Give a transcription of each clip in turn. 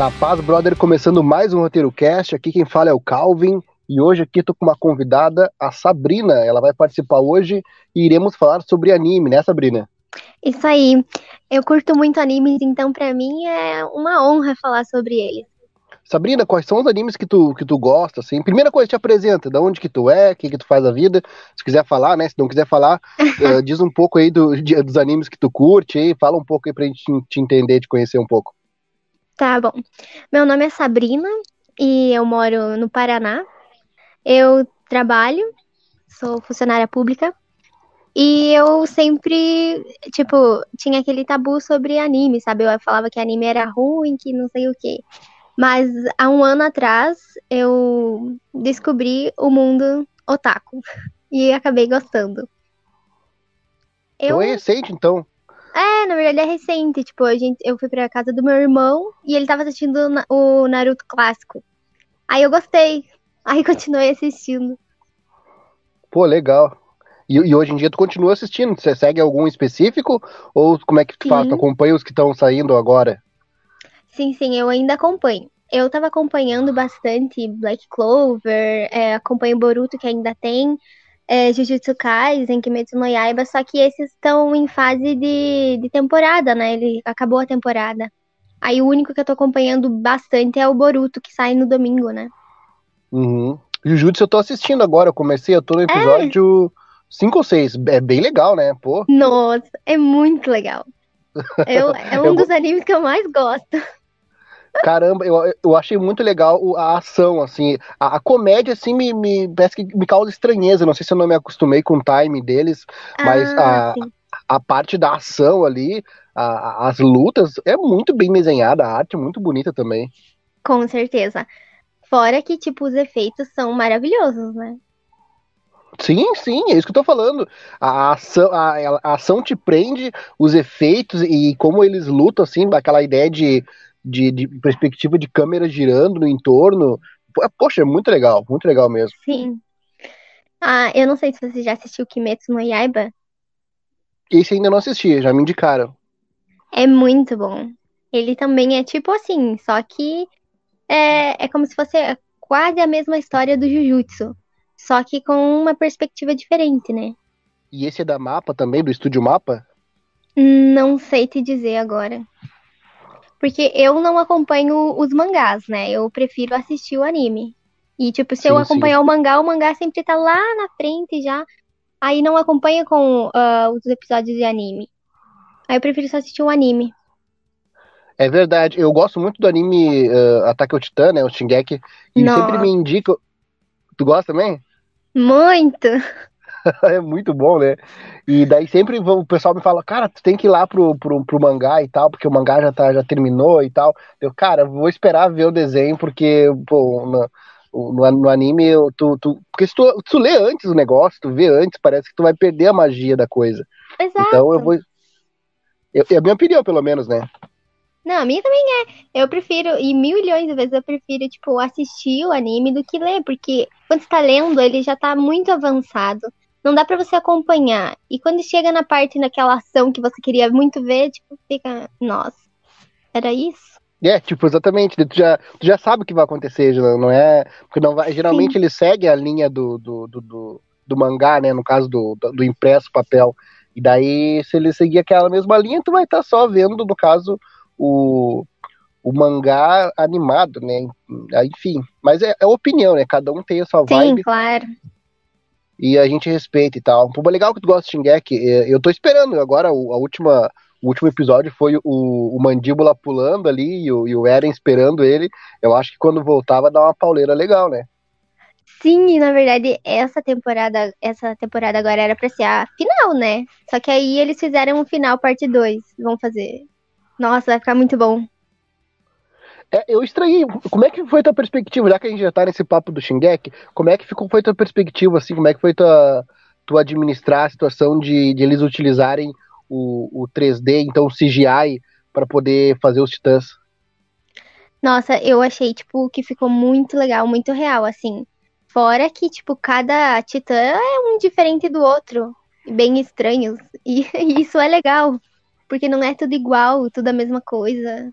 Na paz, brother, começando mais um roteiro cast. Aqui quem fala é o Calvin. E hoje aqui tô com uma convidada, a Sabrina. Ela vai participar hoje e iremos falar sobre anime, né, Sabrina? Isso aí. Eu curto muito animes, então pra mim é uma honra falar sobre eles. Sabrina, quais são os animes que tu, que tu gosta, assim? Primeira coisa, te apresenta, da onde que tu é, o que que tu faz a vida. Se quiser falar, né? Se não quiser falar, uh, diz um pouco aí do, de, dos animes que tu curte aí, fala um pouco aí pra gente te entender, te conhecer um pouco. Tá bom. Meu nome é Sabrina e eu moro no Paraná. Eu trabalho, sou funcionária pública. E eu sempre, tipo, tinha aquele tabu sobre anime, sabe? Eu falava que anime era ruim, que não sei o quê. Mas há um ano atrás eu descobri o mundo otaku e acabei gostando. Eu... É então. É, na verdade é recente. Tipo, a gente, eu fui pra casa do meu irmão e ele tava assistindo o Naruto clássico. Aí eu gostei. Aí continuei assistindo. Pô, legal. E, e, hoje em dia tu continua assistindo? Você segue algum específico? Ou como é que tu sim. faz? Tu acompanha os que estão saindo agora? Sim, sim, eu ainda acompanho. Eu tava acompanhando bastante Black Clover, é, acompanho Boruto, que ainda tem, é, Jujutsu Kaisen, Kimetsu no Yaiba, só que esses estão em fase de, de temporada, né? Ele acabou a temporada. Aí o único que eu tô acompanhando bastante é o Boruto, que sai no domingo, né? Uhum. Jujutsu eu tô assistindo agora, eu comecei, eu tô no episódio 5 é. ou 6. É bem legal, né? Pô. Nossa, é muito legal. Eu, é um eu... dos animes que eu mais gosto. Caramba, eu, eu achei muito legal a ação, assim. A, a, comédia, assim, me, me parece que me causa estranheza. Não sei se eu não me acostumei com o time deles, mas ah, a, a parte da ação ali, a, as lutas, é muito bem desenhada, a arte é muito bonita também. Com certeza. Fora que, tipo, os efeitos são maravilhosos, né? Sim, sim, é isso que eu tô falando. A ação, a, a ação te prende, os efeitos e como eles lutam, assim, aquela ideia de de, de perspectiva de câmera girando no entorno. Poxa, é muito legal, muito legal mesmo. Sim. Ah, eu não sei se você já assistiu Kimetsu no Yaiba. Esse ainda não assisti, já me indicaram. É muito bom. Ele também é tipo assim, só que é, é como se fosse quase a mesma história do Jujutsu. Só que com uma perspectiva diferente, né? E esse é da Mapa também, do estúdio Mapa? Não sei te dizer agora. Porque eu não acompanho os mangás, né? Eu prefiro assistir o anime. E, tipo, se sim, eu acompanhar sim. o mangá, o mangá sempre tá lá na frente já. Aí não acompanha com uh, os episódios de anime. Aí eu prefiro só assistir o anime. É verdade. Eu gosto muito do anime uh, Ataque ao Titã, né? O Shingeki. E Nossa. sempre me indica. Tu gosta também? Muito! é muito bom, né? E daí sempre o pessoal me fala, cara, tu tem que ir lá pro, pro, pro mangá e tal, porque o mangá já, tá, já terminou e tal. Eu, cara, vou esperar ver o desenho, porque, pô, no, no, no anime, tu, tu, porque se tu, tu lê antes o negócio, tu vê antes, parece que tu vai perder a magia da coisa. Exato. Então eu vou. Eu, é a minha opinião, pelo menos, né? Não, a minha também é. Eu prefiro, e mil milhões de vezes eu prefiro, tipo, assistir o anime do que ler, porque quando você tá lendo, ele já tá muito avançado não dá para você acompanhar. E quando chega na parte daquela ação que você queria muito ver, tipo, fica, nossa, era isso? É, tipo, exatamente. Tu já, tu já sabe o que vai acontecer, não é? Porque não vai, geralmente Sim. ele segue a linha do, do, do, do, do mangá, né? No caso do, do, do, impresso papel. E daí, se ele seguir aquela mesma linha, tu vai estar tá só vendo, no caso, o, o mangá animado, né? Enfim. Mas é, é opinião, né? Cada um tem a sua vibe. Sim, claro e a gente respeita e tal. Pô, legal que tu gosta de Shingeki. É, eu tô esperando agora a última. O último episódio foi o, o Mandíbula pulando ali e o, e o Eren esperando ele. Eu acho que quando voltava dá uma pauleira legal, né? Sim, e na verdade essa temporada, essa temporada agora era pra ser a final, né? Só que aí eles fizeram um final parte 2. Vão fazer. Nossa, vai ficar muito bom. É, eu estranhei. Como é que foi tua perspectiva, já que a gente já tá nesse papo do Shingeki, como é que ficou, foi tua perspectiva, assim, como é que foi tua, tua administrar a situação de, de eles utilizarem o, o 3D, então o CGI, para poder fazer os titãs? Nossa, eu achei, tipo, que ficou muito legal, muito real, assim. Fora que, tipo, cada titã é um diferente do outro, bem estranhos. E, e isso é legal, porque não é tudo igual, tudo a mesma coisa.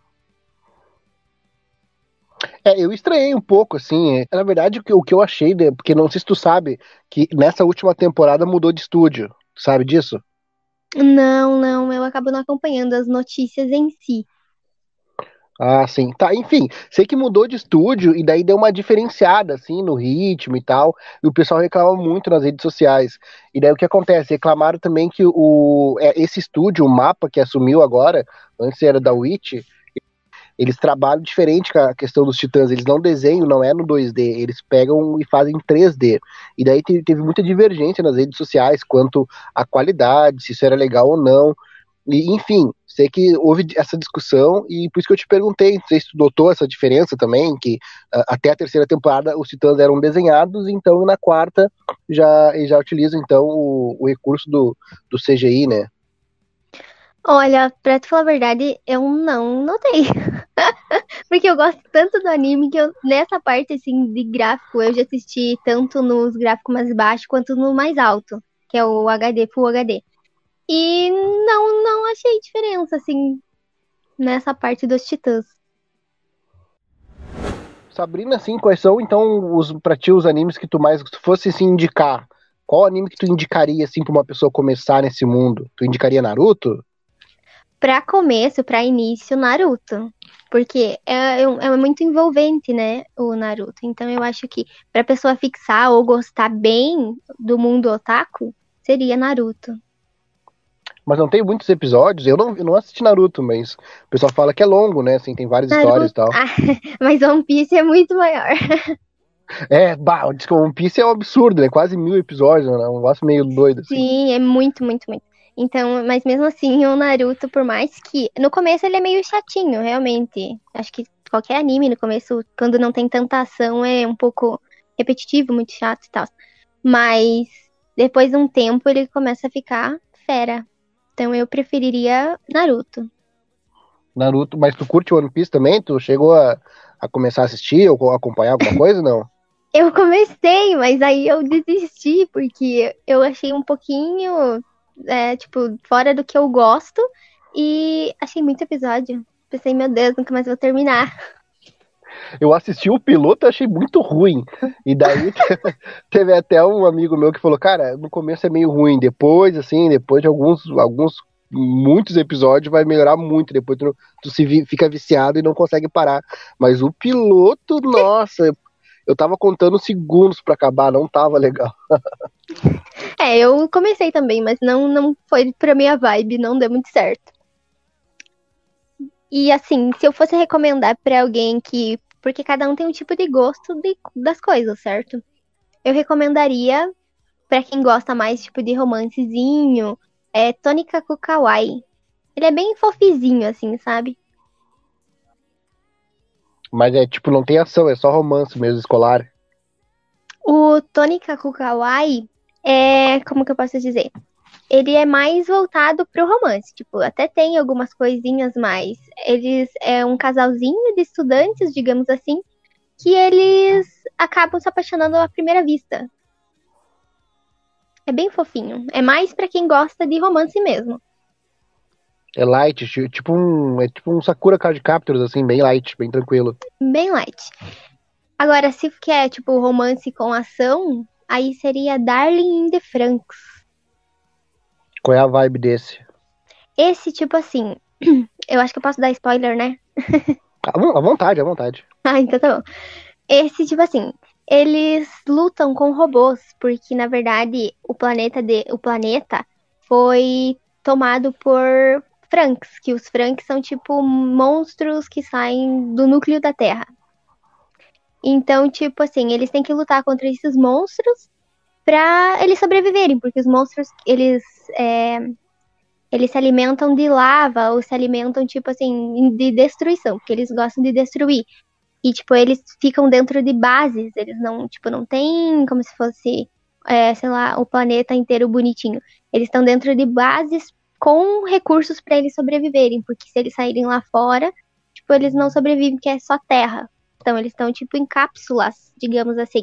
É, eu estranhei um pouco, assim. Na verdade, o que, o que eu achei, porque não sei se tu sabe, que nessa última temporada mudou de estúdio. Tu sabe disso? Não, não, eu acabo não acompanhando as notícias em si. Ah, sim. Tá, enfim, sei que mudou de estúdio e daí deu uma diferenciada, assim, no ritmo e tal. E o pessoal reclama muito nas redes sociais. E daí o que acontece? Reclamaram também que o, é, esse estúdio, o mapa que assumiu agora, antes era da Witch, eles trabalham diferente com a questão dos titãs. Eles não desenham, não é no 2D, eles pegam e fazem 3D. E daí teve muita divergência nas redes sociais quanto à qualidade, se isso era legal ou não. E, enfim, sei que houve essa discussão e por isso que eu te perguntei, não sei se essa diferença também, que uh, até a terceira temporada os titãs eram desenhados, então na quarta já, já utilizam então o, o recurso do, do CGI, né? Olha, pra te falar a verdade, eu não notei. Porque eu gosto tanto do anime que eu, nessa parte assim de gráfico, eu já assisti tanto nos gráficos mais baixos quanto no mais alto, que é o HD, Full HD. E não, não achei diferença, assim, nessa parte dos titãs. Sabrina, assim, quais são, então, os, pra ti, os animes que tu mais, se fosse, assim, indicar, qual anime que tu indicaria, assim, pra uma pessoa começar nesse mundo? Tu indicaria Naruto? Pra começo, pra início, Naruto. Porque é, é, é muito envolvente, né, o Naruto. Então eu acho que pra pessoa fixar ou gostar bem do mundo otaku, seria Naruto mas não tem muitos episódios. Eu não, eu não assisti Naruto, mas o pessoal fala que é longo, né? Assim, tem várias Naruto, histórias e tal. Ah, mas One Piece é muito maior. É, bah, One Piece é um absurdo, né? Quase mil episódios, né? Um negócio meio doido. Assim. Sim, é muito, muito, muito. Então, mas mesmo assim, o Naruto, por mais que. No começo ele é meio chatinho, realmente. Acho que qualquer anime no começo, quando não tem tanta ação, é um pouco repetitivo, muito chato e tal. Mas depois de um tempo ele começa a ficar fera. Então eu preferiria Naruto. Naruto, mas tu curte One Piece também? Tu chegou a, a começar a assistir ou acompanhar alguma coisa, não? Eu comecei, mas aí eu desisti, porque eu achei um pouquinho, é, tipo, fora do que eu gosto e achei muito episódio. Pensei, meu Deus, nunca mais vou terminar. Eu assisti o piloto e achei muito ruim. E daí teve até um amigo meu que falou, cara, no começo é meio ruim, depois, assim, depois de alguns, alguns muitos episódios vai melhorar muito. Depois tu, tu se vi, fica viciado e não consegue parar. Mas o piloto, nossa, eu tava contando segundos para acabar, não tava legal. é, eu comecei também, mas não, não foi pra minha vibe, não deu muito certo. E assim, se eu fosse recomendar para alguém que. Porque cada um tem um tipo de gosto de, das coisas, certo? Eu recomendaria para quem gosta mais tipo de romancezinho, é Tônica Kukawai. Ele é bem fofizinho, assim, sabe? Mas é tipo, não tem ação, é só romance mesmo, escolar. O Tônica Kukawai é. Como que eu posso dizer? ele é mais voltado pro romance. Tipo, até tem algumas coisinhas mais. Eles é um casalzinho de estudantes, digamos assim, que eles acabam se apaixonando à primeira vista. É bem fofinho. É mais para quem gosta de romance mesmo. É light, tipo um, é tipo um Sakura Card Captors, assim, bem light, bem tranquilo. Bem light. Agora, se quer, tipo, romance com ação, aí seria Darling in the Franks. Qual é a vibe desse? Esse, tipo assim, eu acho que eu posso dar spoiler, né? à vontade, à vontade. Ah, então tá bom. Esse, tipo assim, eles lutam com robôs, porque na verdade o planeta de, o planeta foi tomado por Franks, que os Franks são tipo monstros que saem do núcleo da Terra. Então, tipo assim, eles têm que lutar contra esses monstros para eles sobreviverem, porque os monstros, eles é, eles se alimentam de lava ou se alimentam, tipo assim, de destruição, porque eles gostam de destruir. E, tipo, eles ficam dentro de bases, eles não, tipo, não tem como se fosse, é, sei lá, o planeta inteiro bonitinho. Eles estão dentro de bases com recursos para eles sobreviverem, porque se eles saírem lá fora, tipo, eles não sobrevivem, porque é só terra. Então, eles estão, tipo, em cápsulas, digamos assim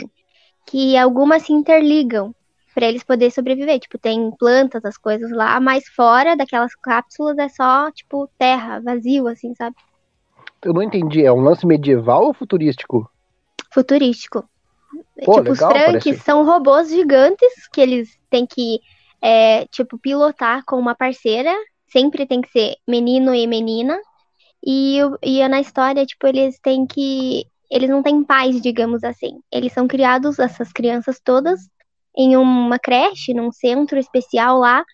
que algumas se interligam para eles poderem sobreviver. Tipo, tem plantas, as coisas lá, mas fora daquelas cápsulas é só, tipo, terra, vazio, assim, sabe? Eu não entendi, é um lance medieval ou futurístico? Futurístico. Pô, tipo, legal, os Trunks parece- são robôs gigantes que eles têm que, é, tipo, pilotar com uma parceira. Sempre tem que ser menino e menina. E, e na história, tipo, eles têm que. Eles não têm pais, digamos assim. Eles são criados, essas crianças todas, em uma creche, num centro especial lá,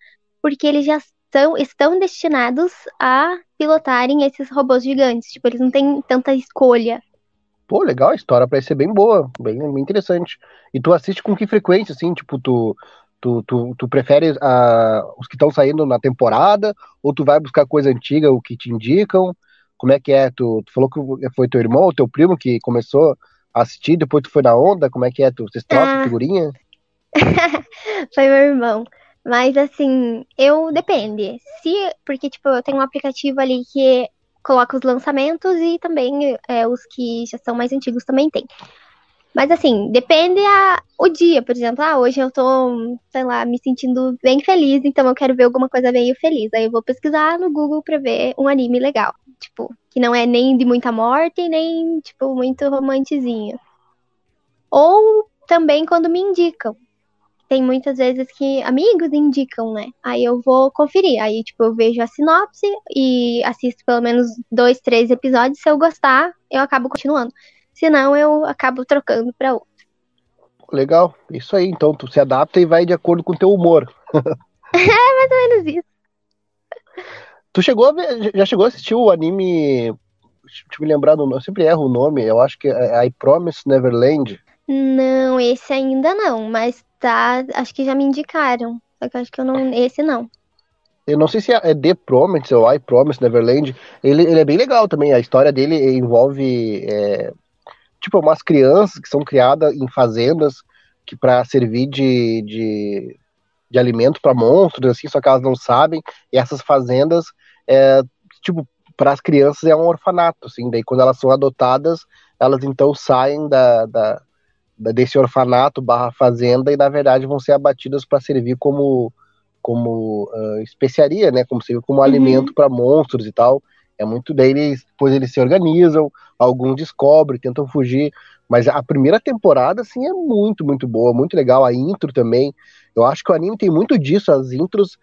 porque eles já estão, estão destinados a pilotarem esses robôs gigantes. Tipo, eles não têm tanta escolha. Pô, legal, a história parece ser bem boa, bem, bem interessante. E tu assiste com que frequência, assim? Tipo, tu, tu, tu, tu prefere ah, os que estão saindo na temporada? Ou tu vai buscar coisa antiga, o que te indicam? Como é que é? Tu, tu falou que foi teu irmão ou teu primo que começou a assistir, depois tu foi na onda? Como é que é? Tu, vocês trocam Ah. figurinha? Foi meu irmão. Mas assim, eu depende. Se, porque tipo, eu tenho um aplicativo ali que coloca os lançamentos e também é, os que já são mais antigos também tem. Mas assim, depende a, o dia, por exemplo, ah, hoje eu tô, sei lá, me sentindo bem feliz, então eu quero ver alguma coisa meio feliz. Aí eu vou pesquisar no Google pra ver um anime legal, tipo, que não é nem de muita morte, nem tipo muito romantizinho. Ou também quando me indicam tem muitas vezes que amigos indicam, né? Aí eu vou conferir. Aí, tipo, eu vejo a sinopse e assisto pelo menos dois, três episódios. Se eu gostar, eu acabo continuando. Se não, eu acabo trocando pra outro. Legal, isso aí. Então tu se adapta e vai de acordo com o teu humor. Menos isso. Tu chegou a ver, já chegou a assistir o anime. Deixa eu me lembrar do nome, eu sempre erro o nome. Eu acho que é I Promise Neverland. Não, esse ainda não, mas tá. Acho que já me indicaram. Só que acho que eu não. Esse não. Eu não sei se é The Promise ou I Promise Neverland. Ele, ele é bem legal também. A história dele envolve é, tipo umas crianças que são criadas em fazendas que para servir de, de, de alimento para monstros, assim, só que elas não sabem. E essas fazendas, é, tipo, para as crianças é um orfanato, assim. Daí quando elas são adotadas, elas então saem da, da, da desse orfanato barra fazenda e na verdade vão ser abatidas para servir como como uh, especiaria, né? Como servir como Uhum. alimento para monstros e tal. É muito daí eles, depois eles se organizam, alguns descobrem, tentam fugir. Mas a primeira temporada, assim, é muito, muito boa, muito legal. A intro também. Eu acho que o anime tem muito disso, as intros.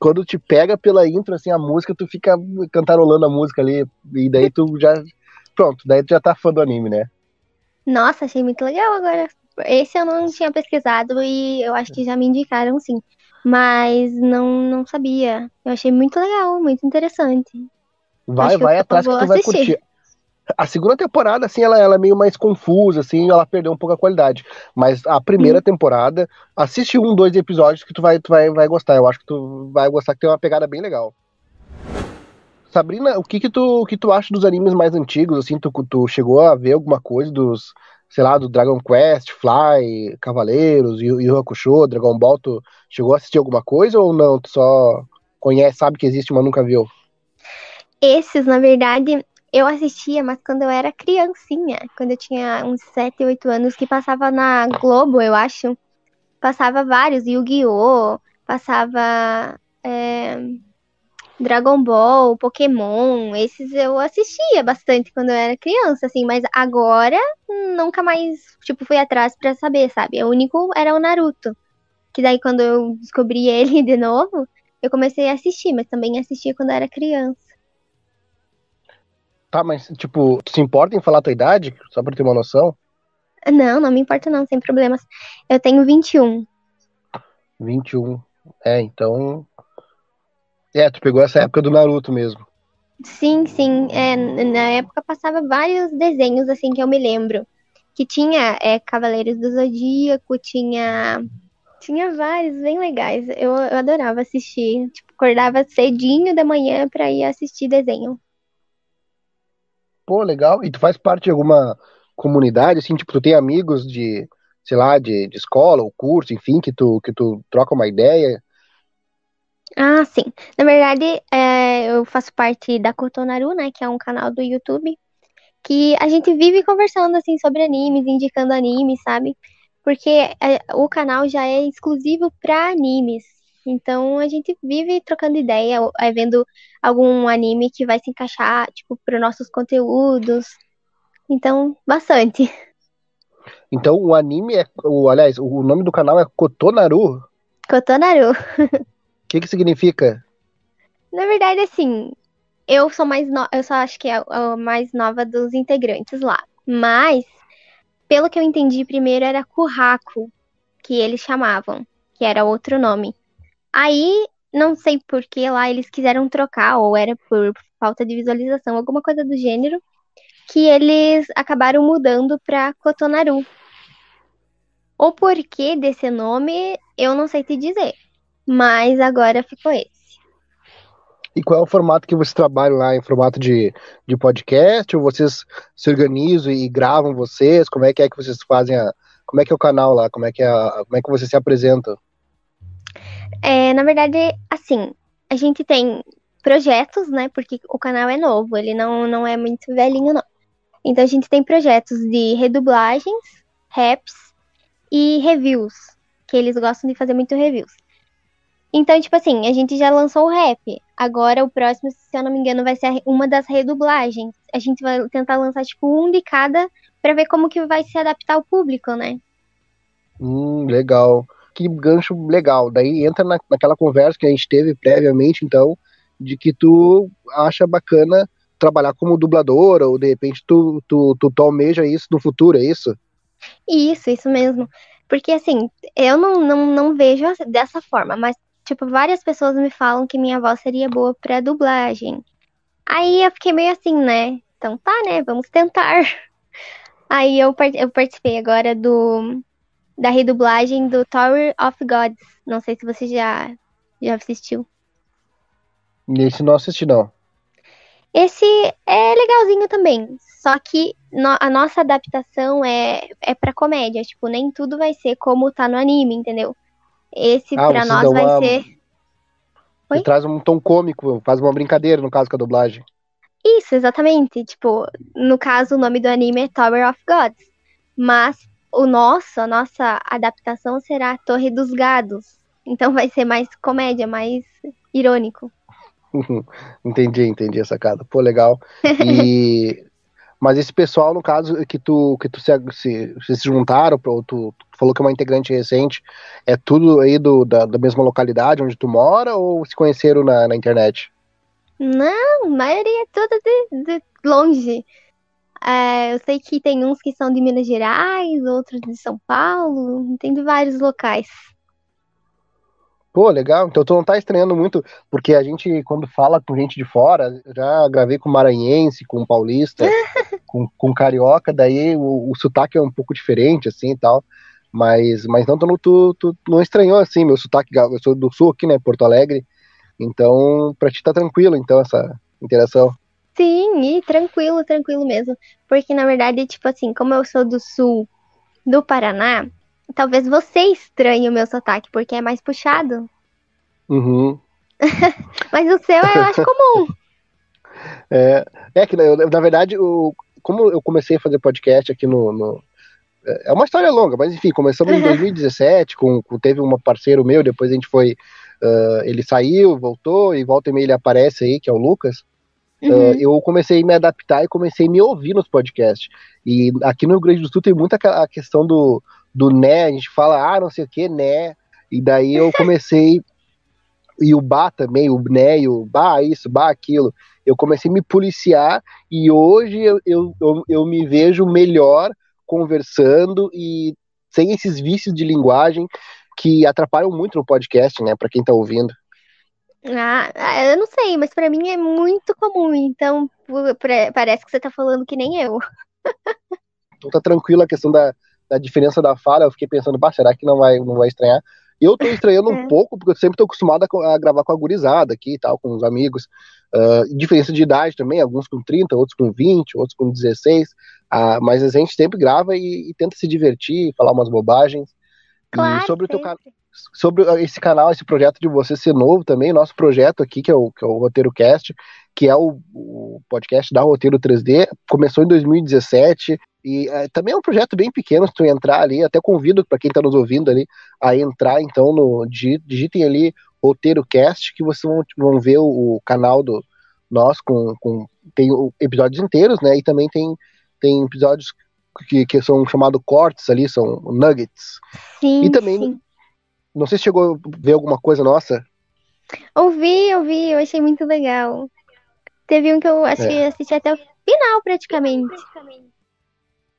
Quando te pega pela intro, assim, a música, tu fica cantarolando a música ali. E daí tu já. Pronto, daí tu já tá fã do anime, né? Nossa, achei muito legal agora. Esse eu não tinha pesquisado e eu acho que já me indicaram sim. Mas não, não sabia. Eu achei muito legal, muito interessante. Vai, vai atrás que tu vai assistir. curtir. A segunda temporada, assim, ela, ela é meio mais confusa, assim, ela perdeu um pouco a qualidade. Mas a primeira Hum. temporada, assiste um, dois episódios que tu vai, tu vai, vai gostar. Eu acho que tu vai gostar, que tem uma pegada bem legal. Sabrina, o que que tu, o que tu acha dos animes mais antigos, assim, tu, tu chegou a ver alguma coisa dos, sei lá, do Dragon Quest, Fly, Cavaleiros, Yu Yu Hakusho, Dragon Ball, tu chegou a assistir alguma coisa ou não? Tu só conhece, sabe que existe, mas nunca viu? Esses, na verdade, eu assistia, mas quando eu era criancinha, quando eu tinha uns 7, 8 anos, que passava na Globo, eu acho. Passava vários, Yu-Gi-Oh! Passava é, Dragon Ball, Pokémon. Esses eu assistia bastante quando eu era criança, assim, mas agora nunca mais, tipo, fui atrás pra saber, sabe? O único era o Naruto. Que daí quando eu descobri ele de novo, eu comecei a assistir, mas também assistia quando eu era criança. Tá, mas, tipo, tu se importa em falar a tua idade? Só pra ter uma noção? Não, não me importa não, sem problemas. Eu tenho 21. 21. É, então. É, tu pegou essa época do Naruto mesmo. Sim, sim. É, na época passava vários desenhos assim que eu me lembro. Que tinha é, Cavaleiros do Zodíaco, tinha. Tinha vários bem legais. Eu, eu adorava assistir. Tipo, acordava cedinho da manhã pra ir assistir desenho. Pô, legal. E tu faz parte de alguma comunidade, assim, tipo, tu tem amigos de, sei lá, de, de escola ou curso, enfim, que tu, que tu troca uma ideia. Ah, sim. Na verdade, é, eu faço parte da Kotonaru, né? Que é um canal do YouTube. Que a gente vive conversando, assim, sobre animes, indicando animes, sabe? Porque é, o canal já é exclusivo pra animes. Então a gente vive trocando ideia, aí vendo algum anime que vai se encaixar, tipo, para nossos conteúdos. Então, bastante. Então o anime é. O, aliás, o nome do canal é Kotonaru. Kotonaru. O que, que significa? Na verdade, assim, eu sou mais no... eu só acho que é a mais nova dos integrantes lá. Mas, pelo que eu entendi, primeiro era Kurraku, que eles chamavam, que era outro nome. Aí, não sei por que lá eles quiseram trocar, ou era por falta de visualização, alguma coisa do gênero, que eles acabaram mudando para Kotonaru. O porquê desse nome, eu não sei te dizer, mas agora ficou esse. E qual é o formato que você trabalha lá? Em formato de, de podcast? Ou vocês se organizam e gravam vocês? Como é que é que vocês fazem a. Como é que é o canal lá? Como é que, é como é que você se apresenta? É, na verdade, assim, a gente tem projetos, né? Porque o canal é novo, ele não, não é muito velhinho, não. Então a gente tem projetos de redublagens, raps e reviews, que eles gostam de fazer muito reviews. Então, tipo assim, a gente já lançou o rap. Agora o próximo, se eu não me engano, vai ser uma das redublagens. A gente vai tentar lançar, tipo, um de cada para ver como que vai se adaptar ao público, né? Hum, legal. Que gancho legal. Daí entra na, naquela conversa que a gente teve previamente, então, de que tu acha bacana trabalhar como dubladora, ou de repente tu, tu, tu, tu almeja isso no futuro, é isso? Isso, isso mesmo. Porque assim, eu não, não, não vejo dessa forma, mas tipo, várias pessoas me falam que minha voz seria boa pra dublagem. Aí eu fiquei meio assim, né? Então tá, né? Vamos tentar. Aí eu, eu participei agora do da redublagem do Tower of Gods. Não sei se você já, já assistiu. Esse não assisti, não. Esse é legalzinho também. Só que no, a nossa adaptação é, é pra comédia. Tipo, nem tudo vai ser como tá no anime, entendeu? Esse ah, pra nós vai uma... ser. Oi? Traz um tom cômico, faz uma brincadeira no caso com a dublagem. Isso, exatamente. Tipo, no caso, o nome do anime é Tower of Gods. Mas o nosso, a nossa adaptação será Torre dos Gados. Então vai ser mais comédia, mais irônico. entendi, entendi a sacada. Pô, legal. E mas esse pessoal, no caso, que tu que tu se, se, se juntaram, ou tu, tu, falou que é uma integrante recente, é tudo aí do, da, da mesma localidade onde tu mora ou se conheceram na, na internet? Não, a maioria é toda de, de longe. É, eu sei que tem uns que são de Minas Gerais, outros de São Paulo, tem de vários locais. Pô, legal. Então tu não tá estranhando muito, porque a gente, quando fala com gente de fora, já gravei com maranhense, com paulista, com, com carioca, daí o, o sotaque é um pouco diferente, assim e tal. Mas, mas não, tu, tu, tu não estranhou assim, meu sotaque, eu sou do sul aqui, né, Porto Alegre. Então, pra ti tá tranquilo, então, essa interação. Sim, e tranquilo, tranquilo mesmo. Porque, na verdade, tipo assim, como eu sou do sul do Paraná, Talvez você estranhe o meu sotaque, porque é mais puxado. Uhum. Mas o seu eu acho comum. É, é que, na verdade, o, como eu comecei a fazer podcast aqui no, no é, é uma história longa, mas enfim, começamos em 2017, com, com, teve um parceiro meu, depois a gente foi. Uh, ele saiu, voltou, e volta e meia ele aparece aí, que é o Lucas. Uhum. Uh, eu comecei a me adaptar e comecei a me ouvir nos podcasts. E aqui no Rio Grande do Sul tem muita a questão do, do né, a gente fala, ah, não sei o que, né, e daí eu comecei, e o Bá também, o né, e o Bá isso, Bá aquilo, eu comecei a me policiar, e hoje eu, eu, eu, eu me vejo melhor conversando e sem esses vícios de linguagem que atrapalham muito no podcast, né, para quem tá ouvindo. Ah, ah, eu não sei, mas para mim é muito comum, então parece que você tá falando que nem eu. Então tá tranquilo a questão da, da diferença da fala, eu fiquei pensando, bah, será que não vai, não vai estranhar? Eu tô estranhando um é. pouco, porque eu sempre tô acostumado a, a, gravar com a gurizada aqui e tal, com os amigos. Uh, diferença de idade também, alguns com 30, outros com 20, outros com 16. Uh, mas a gente sempre grava e, e, tenta se divertir, falar umas bobagens. Claro, e sobre o teu sobre esse canal, esse projeto de você ser novo também, nosso projeto aqui, que é o, que é o Roteiro Cast, que é o, o podcast da Roteiro 3D, começou em 2017, e é, também é um projeto bem pequeno, se tu entrar ali, até convido para quem está nos ouvindo ali a entrar, então, no digitem ali Roteiro Cast, que vocês vão, vão ver o, o canal do nós com, com tem episódios inteiros, né? E também tem, tem episódios que, que são chamados cortes ali, são nuggets. Sim, e também, sim. não sei se chegou a ver alguma coisa nossa. Ouvi, ouvi, eu achei muito legal. Teve um que eu acho É. que assisti até o final, praticamente.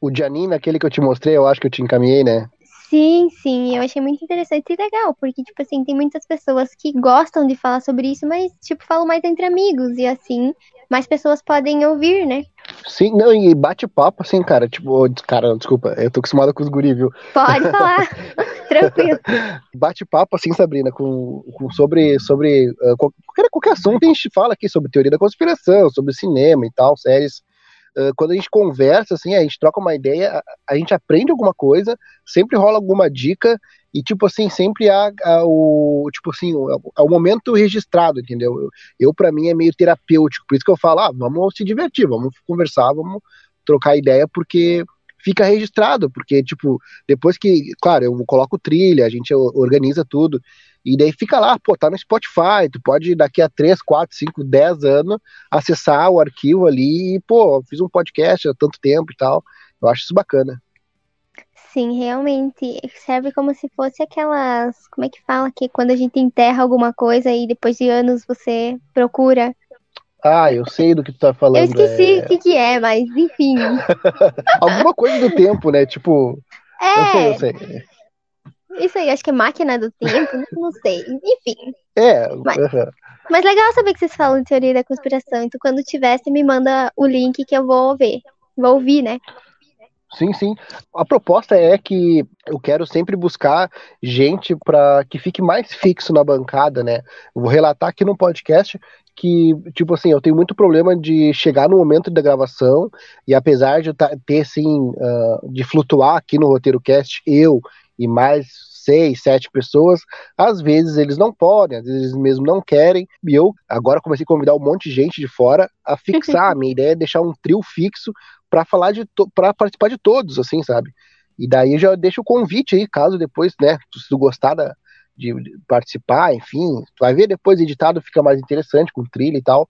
O Janine, aquele que eu te mostrei, eu acho que eu te encaminhei, né? Sim, sim, eu achei muito interessante e legal, porque, tipo assim, tem muitas pessoas que gostam de falar sobre isso, mas, tipo, falam mais entre amigos, e assim, mais pessoas podem ouvir, né? Sim, não, e bate-papo, assim, cara, tipo, cara, desculpa, eu tô acostumado com os guri, viu? Pode falar, tranquilo. Bate-papo, assim, Sabrina, com, com- sobre, sobre qual- qualquer, qualquer assunto, a gente fala aqui sobre teoria da conspiração, sobre cinema e tal, séries. Ah, quando a gente conversa, assim, a gente troca uma ideia, a, a gente aprende alguma coisa, sempre rola alguma dica, e, tipo assim, sempre há, há o, tipo assim, o, há o momento registrado, entendeu? Eu, eu para mim, é meio terapêutico, por isso que eu falo, ah, vamos se divertir, vamos conversar, vamos trocar ideia, porque fica registrado, porque, tipo, depois que, claro, eu coloco trilha, a gente organiza tudo, e daí fica lá, pô, tá no Spotify, tu pode daqui a 3, 4, 5, 10 anos acessar o arquivo ali e, pô, fiz um podcast há tanto tempo e tal. Eu acho isso bacana. Sim, realmente, serve como se fosse aquelas, como é que fala que quando a gente enterra alguma coisa e depois de anos você procura. Ah, eu sei do que tu tá falando. Eu esqueci é o que que é, mas enfim. Alguma coisa do tempo, né? Tipo, eu sei, É, eu sei. Isso aí, acho que é máquina do tempo, não sei. Enfim. É, Mas-. Mas legal saber que vocês falam de teoria da conspiração. Então, quando tiver, você me manda o link que eu vou ver. Vou ouvir, né? Sim, sim. A proposta é que eu quero sempre buscar gente para que fique mais fixo na bancada, né? Eu vou relatar aqui no podcast que, tipo assim, eu tenho muito problema de chegar no momento da gravação e apesar de eu ter, assim, ah, de flutuar aqui no Roteiro Cast, eu e mais seis, sete pessoas, às vezes eles não podem, às vezes eles mesmo não querem, e eu agora comecei a convidar um monte de gente de fora a fixar, a minha ideia é deixar um trio fixo para falar de para participar de todos, assim, sabe? E daí já deixa o convite aí, caso depois, né, se tu gostar da- de, de participar, enfim, tu vai ver depois editado, fica mais interessante com trilha e tal.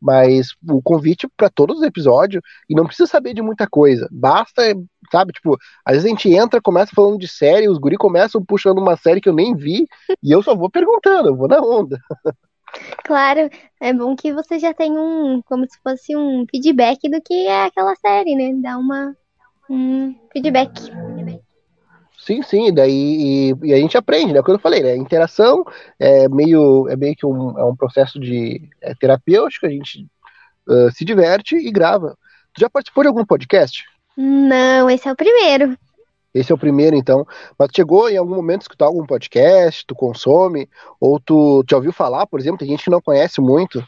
Mas o convite para todos os episódios, e não precisa saber de muita coisa, basta, sabe, tipo, às vezes a gente entra, começa falando de série, os guri começam puxando uma série que eu nem vi, e eu só vou perguntando, eu vou na onda. Claro, é bom que você já tem um, como se fosse um feedback do que é aquela série, né? Dá uma, um feedback. Sim, sim, e daí e, e a gente aprende, né? Como eu falei, né? Interação é meio, é meio que um, é um processo de é, terapêutico, a gente ah, se diverte e grava. Tu já participou de algum podcast? Não, esse é o primeiro. Esse é o primeiro, então. Mas tu chegou em algum momento a escutar algum podcast, tu consome, ou tu já ouviu falar, por exemplo, tem gente que não conhece muito.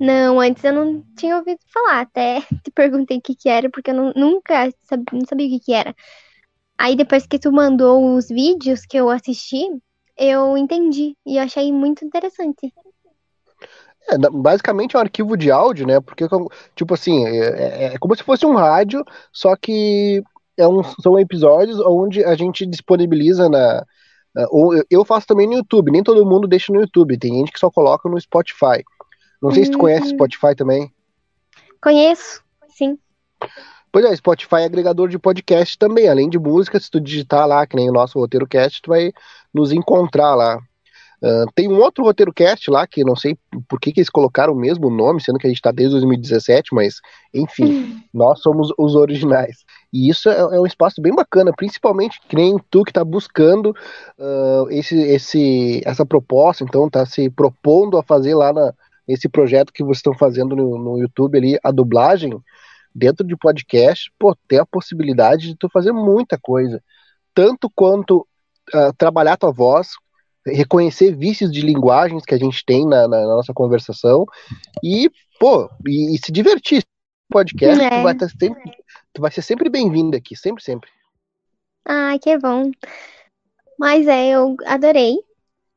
Não, antes eu não tinha ouvido falar. Até te perguntei o que que era, porque eu não- nunca sab- não sabia o que que era. Aí depois que tu mandou os vídeos que eu assisti, eu entendi e achei muito interessante. É, basicamente é um arquivo de áudio, né? Porque, tipo assim, é, é- é como se fosse um rádio, só que é um- são episódios onde a gente disponibiliza na. ou eu- faço também no YouTube, nem todo mundo deixa no YouTube, tem gente que só coloca no Spotify. Não sei se tu conhece Hum. Spotify também. Conheço, sim. Pois é, Spotify é agregador de podcast também, além de música, se tu digitar lá, que nem o nosso roteiro cast, tu vai nos encontrar lá. Ah, tem um outro roteiro cast lá, que não sei por que, que eles colocaram o mesmo nome, sendo que a gente tá desde 2017, mas enfim, nós somos os originais. E isso é, é um espaço bem bacana, principalmente que nem tu que tá buscando ah, esse, esse, essa proposta, então tá se propondo a fazer lá na, esse projeto que vocês estão fazendo no, no YouTube ali, a dublagem, dentro de podcast, pô, tem a possibilidade de tu fazer muita coisa. Tanto quanto ah, trabalhar tua voz, reconhecer vícios de linguagens que a gente tem na, na- na nossa conversação e, pô, e, e se divertir. Podcast, É. tu, vai tá sempre, tu vai ser sempre bem-vindo aqui, sempre, sempre. Ai, que bom. Mas é, eu adorei.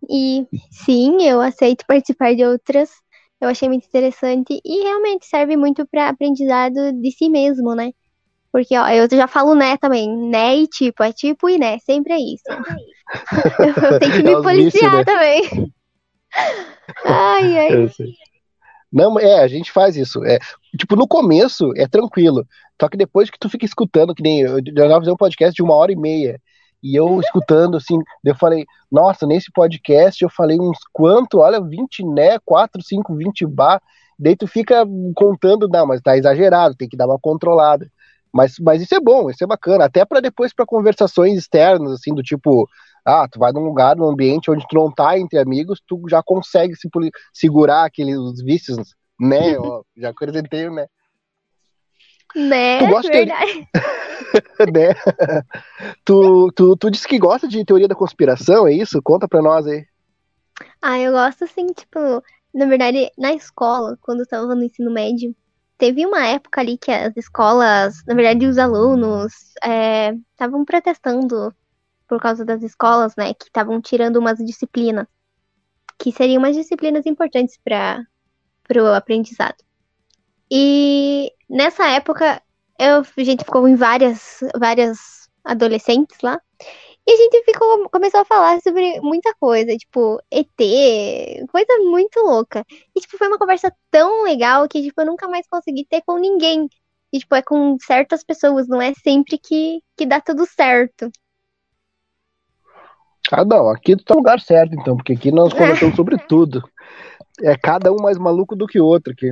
E sim, eu aceito participar de outras. Eu achei muito interessante e realmente serve muito para aprendizado de si mesmo, né? Porque, ó, eu já falo né também. Né e tipo, é tipo e né, sempre é isso. Eu tenho que me É policiar né? também. Ai, ai. Eu. Não, é, a gente faz isso. É, tipo, no começo é tranquilo. Só que depois que tu fica escutando, que nem eu já fazer um podcast de uma hora e meia. E eu escutando, assim, eu falei, nossa, nesse podcast eu falei uns quanto, olha, 20 né, 4, 5, 20 bar. Daí tu fica contando, não, mas tá exagerado, tem que dar uma controlada. Mas, mas isso é bom, isso é bacana, até para depois para conversações externas, assim, do tipo, ah, tu vai num lugar, num ambiente onde tu não tá entre amigos, tu já consegue se segurar aqueles vícios, né? Ó, já acrescentei, né? Né, Tu gosta de verdade. né? tu, tu, tu disse que gosta de teoria da conspiração, é isso? Conta pra nós aí. Ah, eu gosto assim, tipo, na verdade, na escola, quando eu tava no ensino médio, teve uma época ali que as escolas, na verdade, os alunos é, estavam protestando por causa das escolas, né, que estavam tirando umas disciplinas, que seriam umas disciplinas importantes para o aprendizado. E nessa época, eu, a gente ficou em várias, várias adolescentes lá. E a gente ficou, começou a falar sobre muita coisa, tipo, ET, coisa muito louca. E, tipo, foi uma conversa tão legal que, tipo, eu nunca mais consegui ter com ninguém. E, tipo, é com certas pessoas, não é sempre que, que dá tudo certo. Ah, não, aqui tu tá no lugar certo, então, porque aqui nós conversamos sobre tudo. É cada um mais maluco do que o outro aqui.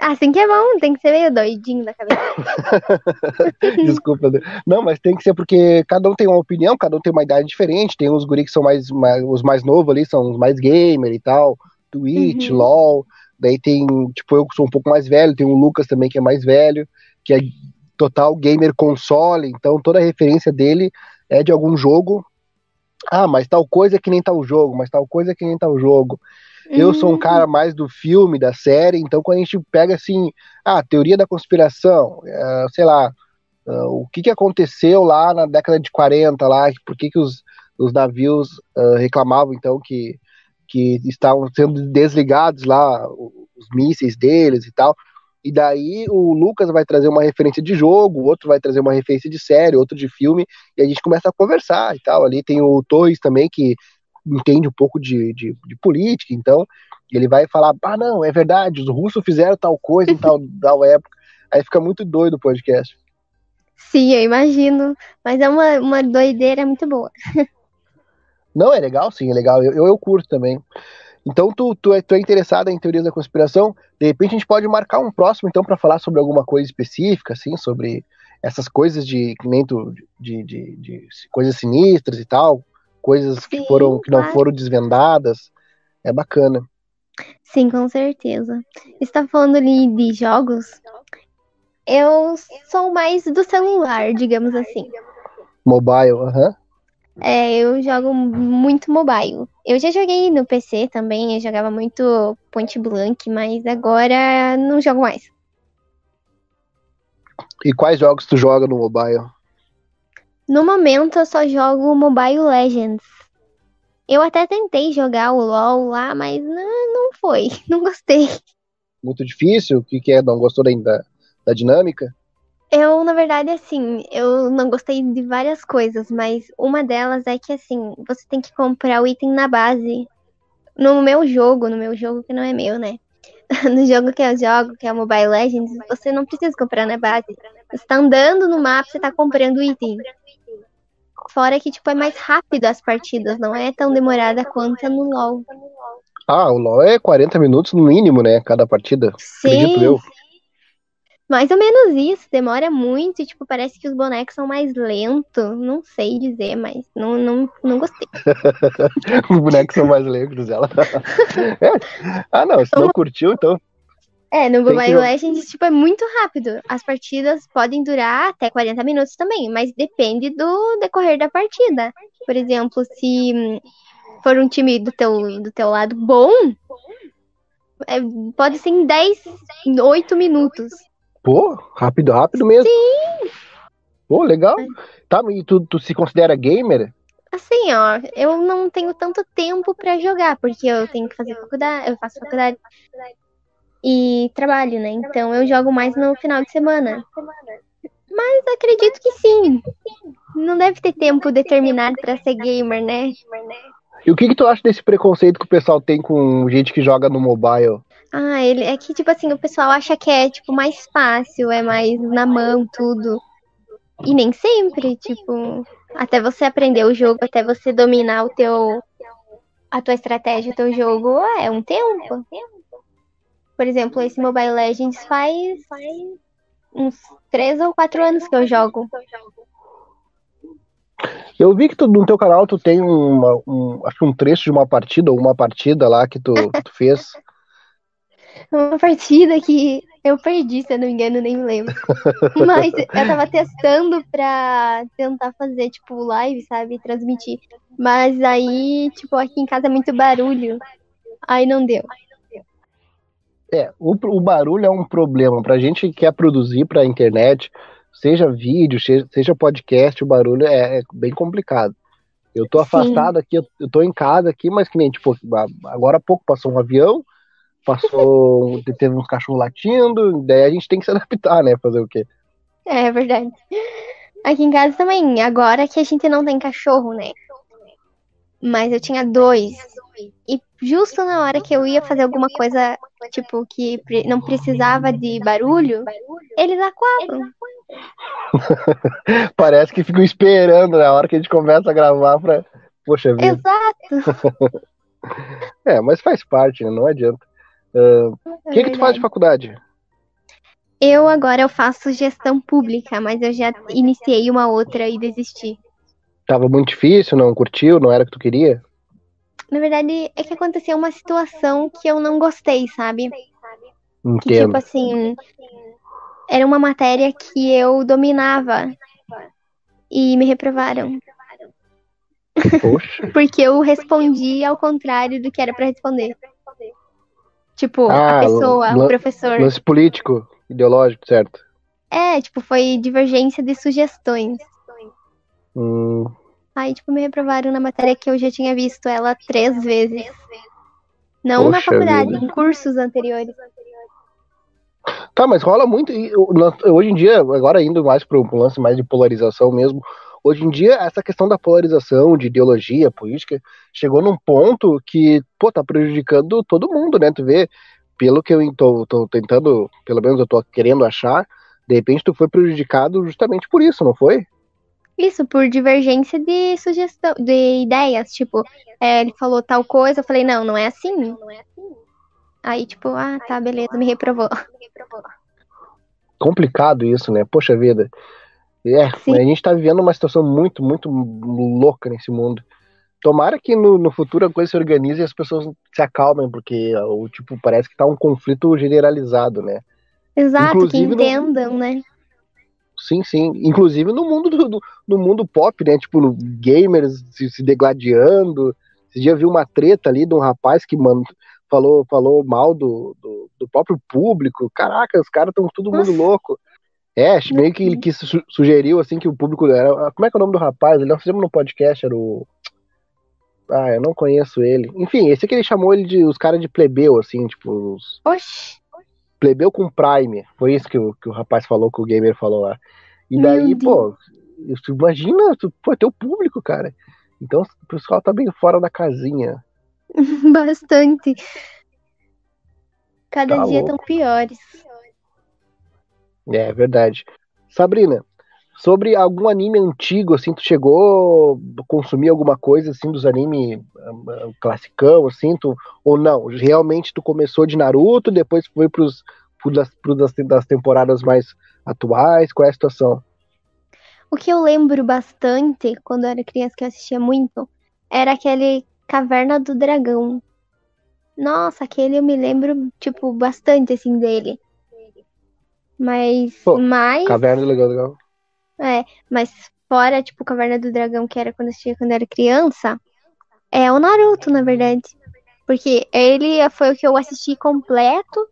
Assim que é bom, tem que ser meio doidinho da cabeça. Desculpa. Não, mas tem que ser porque cada um tem uma opinião, cada um tem uma idade diferente. Tem uns guri que são mais, mais- os mais novos ali, são os mais gamer e tal. Twitch, Uhum. LOL. Daí tem, tipo, eu que sou um pouco mais velho, tem o Lucas também que é mais velho, que é total gamer console, então toda a referência dele é de algum jogo. Ah, mas tal coisa é que nem tal jogo, mas tal coisa é que nem tal jogo. Eu sou um Hum, cara mais do filme, da série, então quando a gente pega assim, ah, teoria da conspiração, eh, sei lá, ah, o que, que aconteceu lá na década de 40, lá, por que, que os, os navios ah, reclamavam então que, que estavam sendo desligados lá, os mísseis deles e tal. E daí o Lucas vai trazer uma referência de jogo, o outro vai trazer uma referência de série, outro de filme, e a gente começa a conversar e tal. Ali tem o Torres também, que entende um pouco de, de, de política, então ele vai falar, ah, não, é verdade, os russos fizeram tal coisa em tal, tal época. Aí fica muito doido o podcast. Sim, eu imagino. Mas é uma, uma doideira muito boa. Não, é legal, sim, é legal. Eu, eu, eu curto também. Então, tu, tu, é, tu é interessada em teorias da conspiração? De repente, a gente pode marcar um próximo, então, para falar sobre alguma coisa específica, assim, sobre essas coisas de, tu, de, de, de coisas sinistras e tal, coisas que Sim, foram que não claro. foram desvendadas. É bacana. Sim, com certeza. Você tá falando ali de jogos? Eu sou mais do celular, digamos assim. Mobile, aham. É, eu jogo muito mobile. Eu já joguei no PC também, eu jogava muito Point Blank, mas agora não jogo mais. E quais jogos tu joga no mobile? No momento eu só jogo Mobile Legends. Eu até tentei jogar o LoL lá, mas não, não foi, não gostei. Muito difícil? O que, que é? Não gostou da, da, da dinâmica? Eu, na verdade, assim, eu não gostei de várias coisas, mas uma delas é que, assim, você tem que comprar o item na base. No meu jogo, no meu jogo que não é meu, né? No jogo que eu jogo, que é o Mobile Legends, você não precisa comprar na base. Você tá andando no mapa, você tá comprando item. Fora que, tipo, é mais rápido as partidas, não é tão demorada quanto é no LoL. Ah, o LoL é 40 minutos no mínimo, né? Cada partida. Sim, eu. mais ou menos isso, demora muito e, tipo, parece que os bonecos são mais lentos. Não sei dizer, mas não, não, não gostei. Os bonecos são mais lentos, ela. É. Ah, não, se não curtiu, então. É, no Mobile que- Legends, tipo, é muito rápido. As partidas podem durar até 40 minutos também, mas depende do decorrer da partida. Por exemplo, se for um time do teu, do teu lado bom, é, pode ser em 10, em 8 minutos. Pô, rápido, rápido mesmo. Sim. Pô, legal. Tá, e tu, tu se considera gamer? Assim, ó, eu não tenho tanto tempo pra jogar, porque eu tenho que fazer faculdade, eu faço faculdade e trabalho, né? Então eu jogo mais no final de semana. Mas acredito que sim. Não deve ter tempo determinado pra ser gamer, né? E o que, que tu acha desse preconceito que o pessoal tem com gente que joga no mobile? Ah, ele é que, tipo assim, o pessoal acha que é, tipo, mais fácil, é mais na mão, tudo. E nem sempre, tipo, até você aprender o jogo, até você dominar o teu a tua estratégia, o teu jogo, é um tempo. Por exemplo, esse Mobile Legends faz uns três ou quatro anos que eu jogo. Eu vi que tu, no teu canal tu tem uma, um, acho que um trecho de uma partida, ou uma partida lá que tu, tu fez. uma partida que eu perdi, se eu não me engano, nem me lembro. Mas eu tava testando pra tentar fazer, tipo, live, sabe? Transmitir. Mas aí, tipo, aqui em casa é muito barulho. Aí não deu. É, o, o barulho é um problema. Pra gente que quer produzir pra internet, seja vídeo, seja podcast, o barulho é, é bem complicado. Eu tô afastado Sim. aqui, eu tô em casa aqui, mas que nem, tipo, agora há pouco passou um avião, passou, teve uns cachorros latindo, daí a gente tem que se adaptar, né? Fazer o quê? É, é verdade. Aqui em casa também, agora que a gente não tem cachorro, né? Mas eu tinha dois. E justo na hora que eu ia fazer alguma coisa, tipo, que não precisava de barulho, eles aquavam. Parece que ficam esperando na hora que a gente começa a gravar pra. Poxa vida. Exato. é, mas faz parte, né? Não adianta. O uh, que, que tu faz de faculdade? Eu agora eu faço gestão pública, mas eu já iniciei uma outra e desisti. Tava muito difícil, não curtiu, não era o que tu queria? Na verdade, é que aconteceu uma situação que eu não gostei, sabe? Entendo. Que tipo assim, era uma matéria que eu dominava e me reprovaram. Poxa. Porque eu respondi ao contrário do que era para responder. Tipo, ah, a pessoa, o professor. Lance político, ideológico, certo? É, tipo, foi divergência de sugestões. Hum. Aí, tipo, me reprovaram na matéria que eu já tinha visto ela três vezes. Não Poxa na faculdade, vida. em cursos anteriores. Tá, mas rola muito. Hoje em dia, agora indo mais para um lance mais de polarização mesmo, Hoje em dia, essa questão da polarização, de ideologia política, chegou num ponto que, pô, tá prejudicando todo mundo, né? Tu vê, pelo que eu tô, tô tentando, pelo menos eu tô querendo achar, de repente tu foi prejudicado justamente por isso, não foi? Isso, por divergência de sugestão, de ideias, tipo, é, ele falou tal coisa, eu falei, não, não é assim. Não é assim. Aí, tipo, ah, tá, beleza, me reprovou. Complicado isso, né? Poxa vida. É, Sim. a gente tá vivendo uma situação muito, muito louca nesse mundo. Tomara que no, no futuro a coisa se organize e as pessoas se acalmem, porque o tipo parece que tá um conflito generalizado, né? Exato, Inclusive, que entendam, no... né? Sim, sim. Inclusive no mundo do, do, no mundo pop, né? Tipo, gamers se, se degladiando. Esse dia viu uma treta ali de um rapaz que mano, falou, falou mal do, do, do próprio público. Caraca, os caras estão todo mundo louco. É, meio que ele que su sugeriu assim que o público era. Como é que é o nome do rapaz? Ele nós fizemos no podcast, era o. Ah, eu não conheço ele. Enfim, esse que ele chamou ele de os caras de plebeu, assim, tipo. Os... Oxi. Plebeu com Prime. Foi isso que o, que o rapaz falou, que o gamer falou lá. E daí, pô, tu imagina, tu, pô, é teu público, cara. Então o pessoal tá bem fora da casinha. Bastante. Cada tá dia louco. tão piores. É verdade. Sabrina, sobre algum anime antigo, assim, tu chegou a consumir alguma coisa, assim, dos animes um, classicão, assim, tu, ou não? Realmente tu começou de Naruto, depois foi pros, pros, das, pros das, das temporadas mais atuais, qual é a situação? O que eu lembro bastante, quando eu era criança, que eu assistia muito, era aquele Caverna do Dragão. Nossa, aquele eu me lembro, tipo, bastante, assim, dele. Mas Pô, mais. Caverna do Dragão. É, mas fora, tipo, Caverna do Dragão, que era quando eu assistia quando eu era criança, é o Naruto, na verdade. Porque ele foi o que eu assisti completo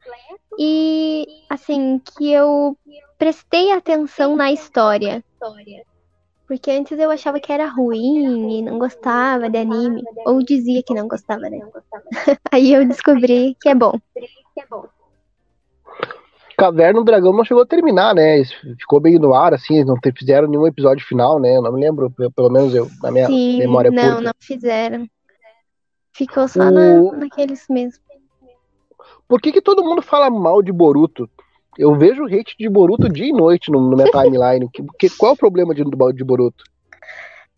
e, assim, que eu prestei atenção na história. Porque antes eu achava que era ruim e não gostava de anime. Ou dizia que não gostava, né? Aí eu descobri que é bom. Caverna do Dragão não chegou a terminar, né? Ficou meio no ar, assim, não fizeram nenhum episódio final, né? Eu não me lembro, pelo menos eu, na minha Sim, memória não. Não, não fizeram. Ficou só o... na, naqueles mesmo. Por que, que todo mundo fala mal de Boruto? Eu vejo hate de Boruto dia e noite no, no minha timeline. que, que, qual é o problema de, de Boruto?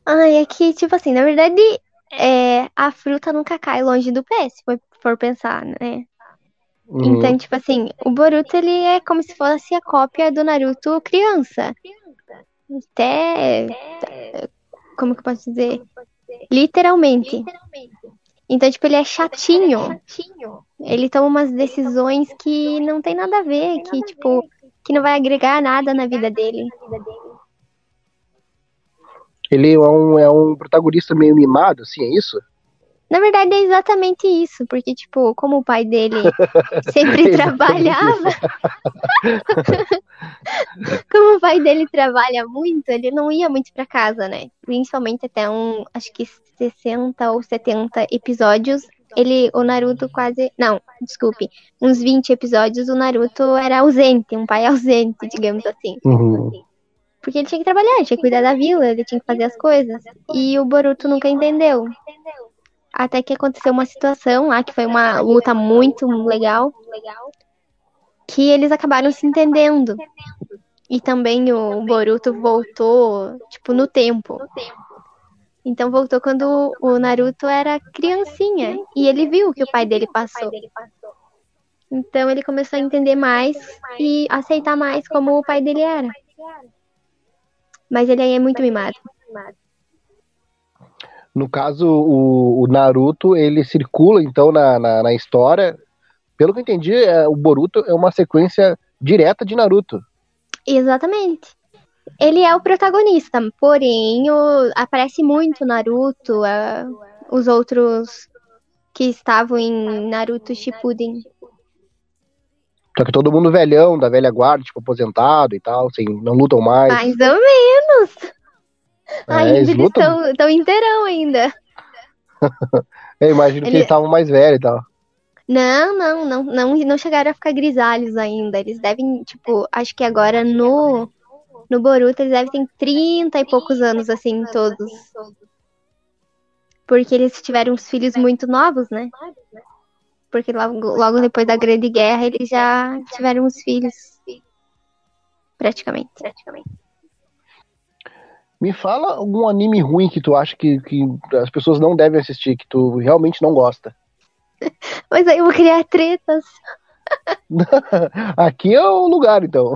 Ai, é que, tipo assim, na verdade, é, a fruta nunca cai longe do pé, se for, for pensar, né? Uhum. Então, tipo assim, o Boruto, ele é como se fosse a cópia do Naruto criança. Até. Como que eu posso dizer? Literalmente. Então, tipo, ele é chatinho. Ele toma umas decisões que não tem nada a ver, que, tipo, que não vai agregar nada na vida dele. Ele é um, é um protagonista meio mimado, assim, é isso? Na verdade é exatamente isso, porque, tipo, como o pai dele sempre trabalhava. como o pai dele trabalha muito, ele não ia muito para casa, né? Principalmente até um, acho que 60 ou 70 episódios. Ele, o Naruto quase. Não, desculpe. Uns 20 episódios, o Naruto era ausente, um pai ausente, digamos assim. Uhum. Porque ele tinha que trabalhar, ele tinha que cuidar da vila, ele tinha que fazer as coisas. E o Boruto nunca entendeu. Até que aconteceu uma situação lá, que foi uma luta muito legal, que eles acabaram se entendendo. E também o Boruto voltou, tipo, no tempo. Então voltou quando o Naruto era criancinha. E ele viu o que o pai dele passou. Então ele começou a entender mais e aceitar mais como o pai dele era. Mas ele aí é muito mimado. No caso, o, o Naruto, ele circula então na, na, na, história. Pelo que eu entendi, é, o Boruto é uma sequência direta de Naruto. Exatamente. Ele é o protagonista, porém o, aparece muito Naruto, os outros que estavam em Naruto Shippuden. Só que todo mundo velhão, da velha guarda, tipo, aposentado e tal, assim, não lutam mais. Mais ou menos. É, ainda eles lutam... estão inteirão ainda. Eu imagino Ele... que eles estavam mais velhos e tal. Não, não, não, não, não chegaram a ficar grisalhos ainda. Eles devem, tipo, acho que agora no no Boruto eles devem ter 30 e poucos anos assim todos. Porque eles tiveram uns filhos muito novos, né? porque logo, logo depois da Grande Guerra eles já tiveram os filhos. Praticamente. praticamente. Me fala algum anime ruim que tu acha que, que as pessoas não devem assistir, que tu realmente não gosta. Mas aí eu vou criar tretas. Aqui é o lugar, então.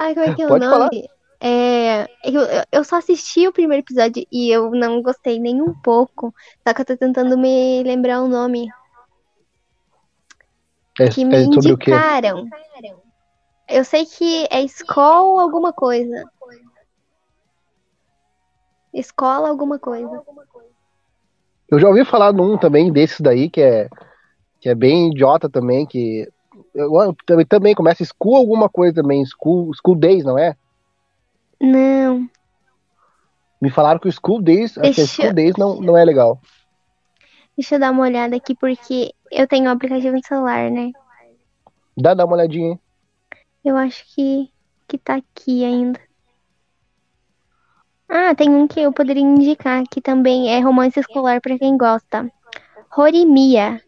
Ai, como é que é o Pode nome? Falar. É, eu, eu só assisti o primeiro episódio e eu não gostei nem um pouco. Só que eu tô tentando me lembrar o nome. É, que me é indicaram. Eu sei que é escola alguma coisa. Escola alguma coisa. Eu já ouvi falar num também desses daí que é que é bem idiota também que eu, também, também começa school alguma coisa também, school, school days, não é? Não. Me falaram que o school days, Deixa... school days não, não é legal. Deixa eu dar uma olhada aqui, porque eu tenho um aplicativo no celular, né? Dá, dá uma olhadinha. Eu acho que, que tá aqui ainda. Ah, tem um que eu poderia indicar, que também é romance escolar para quem gosta. Rorimia.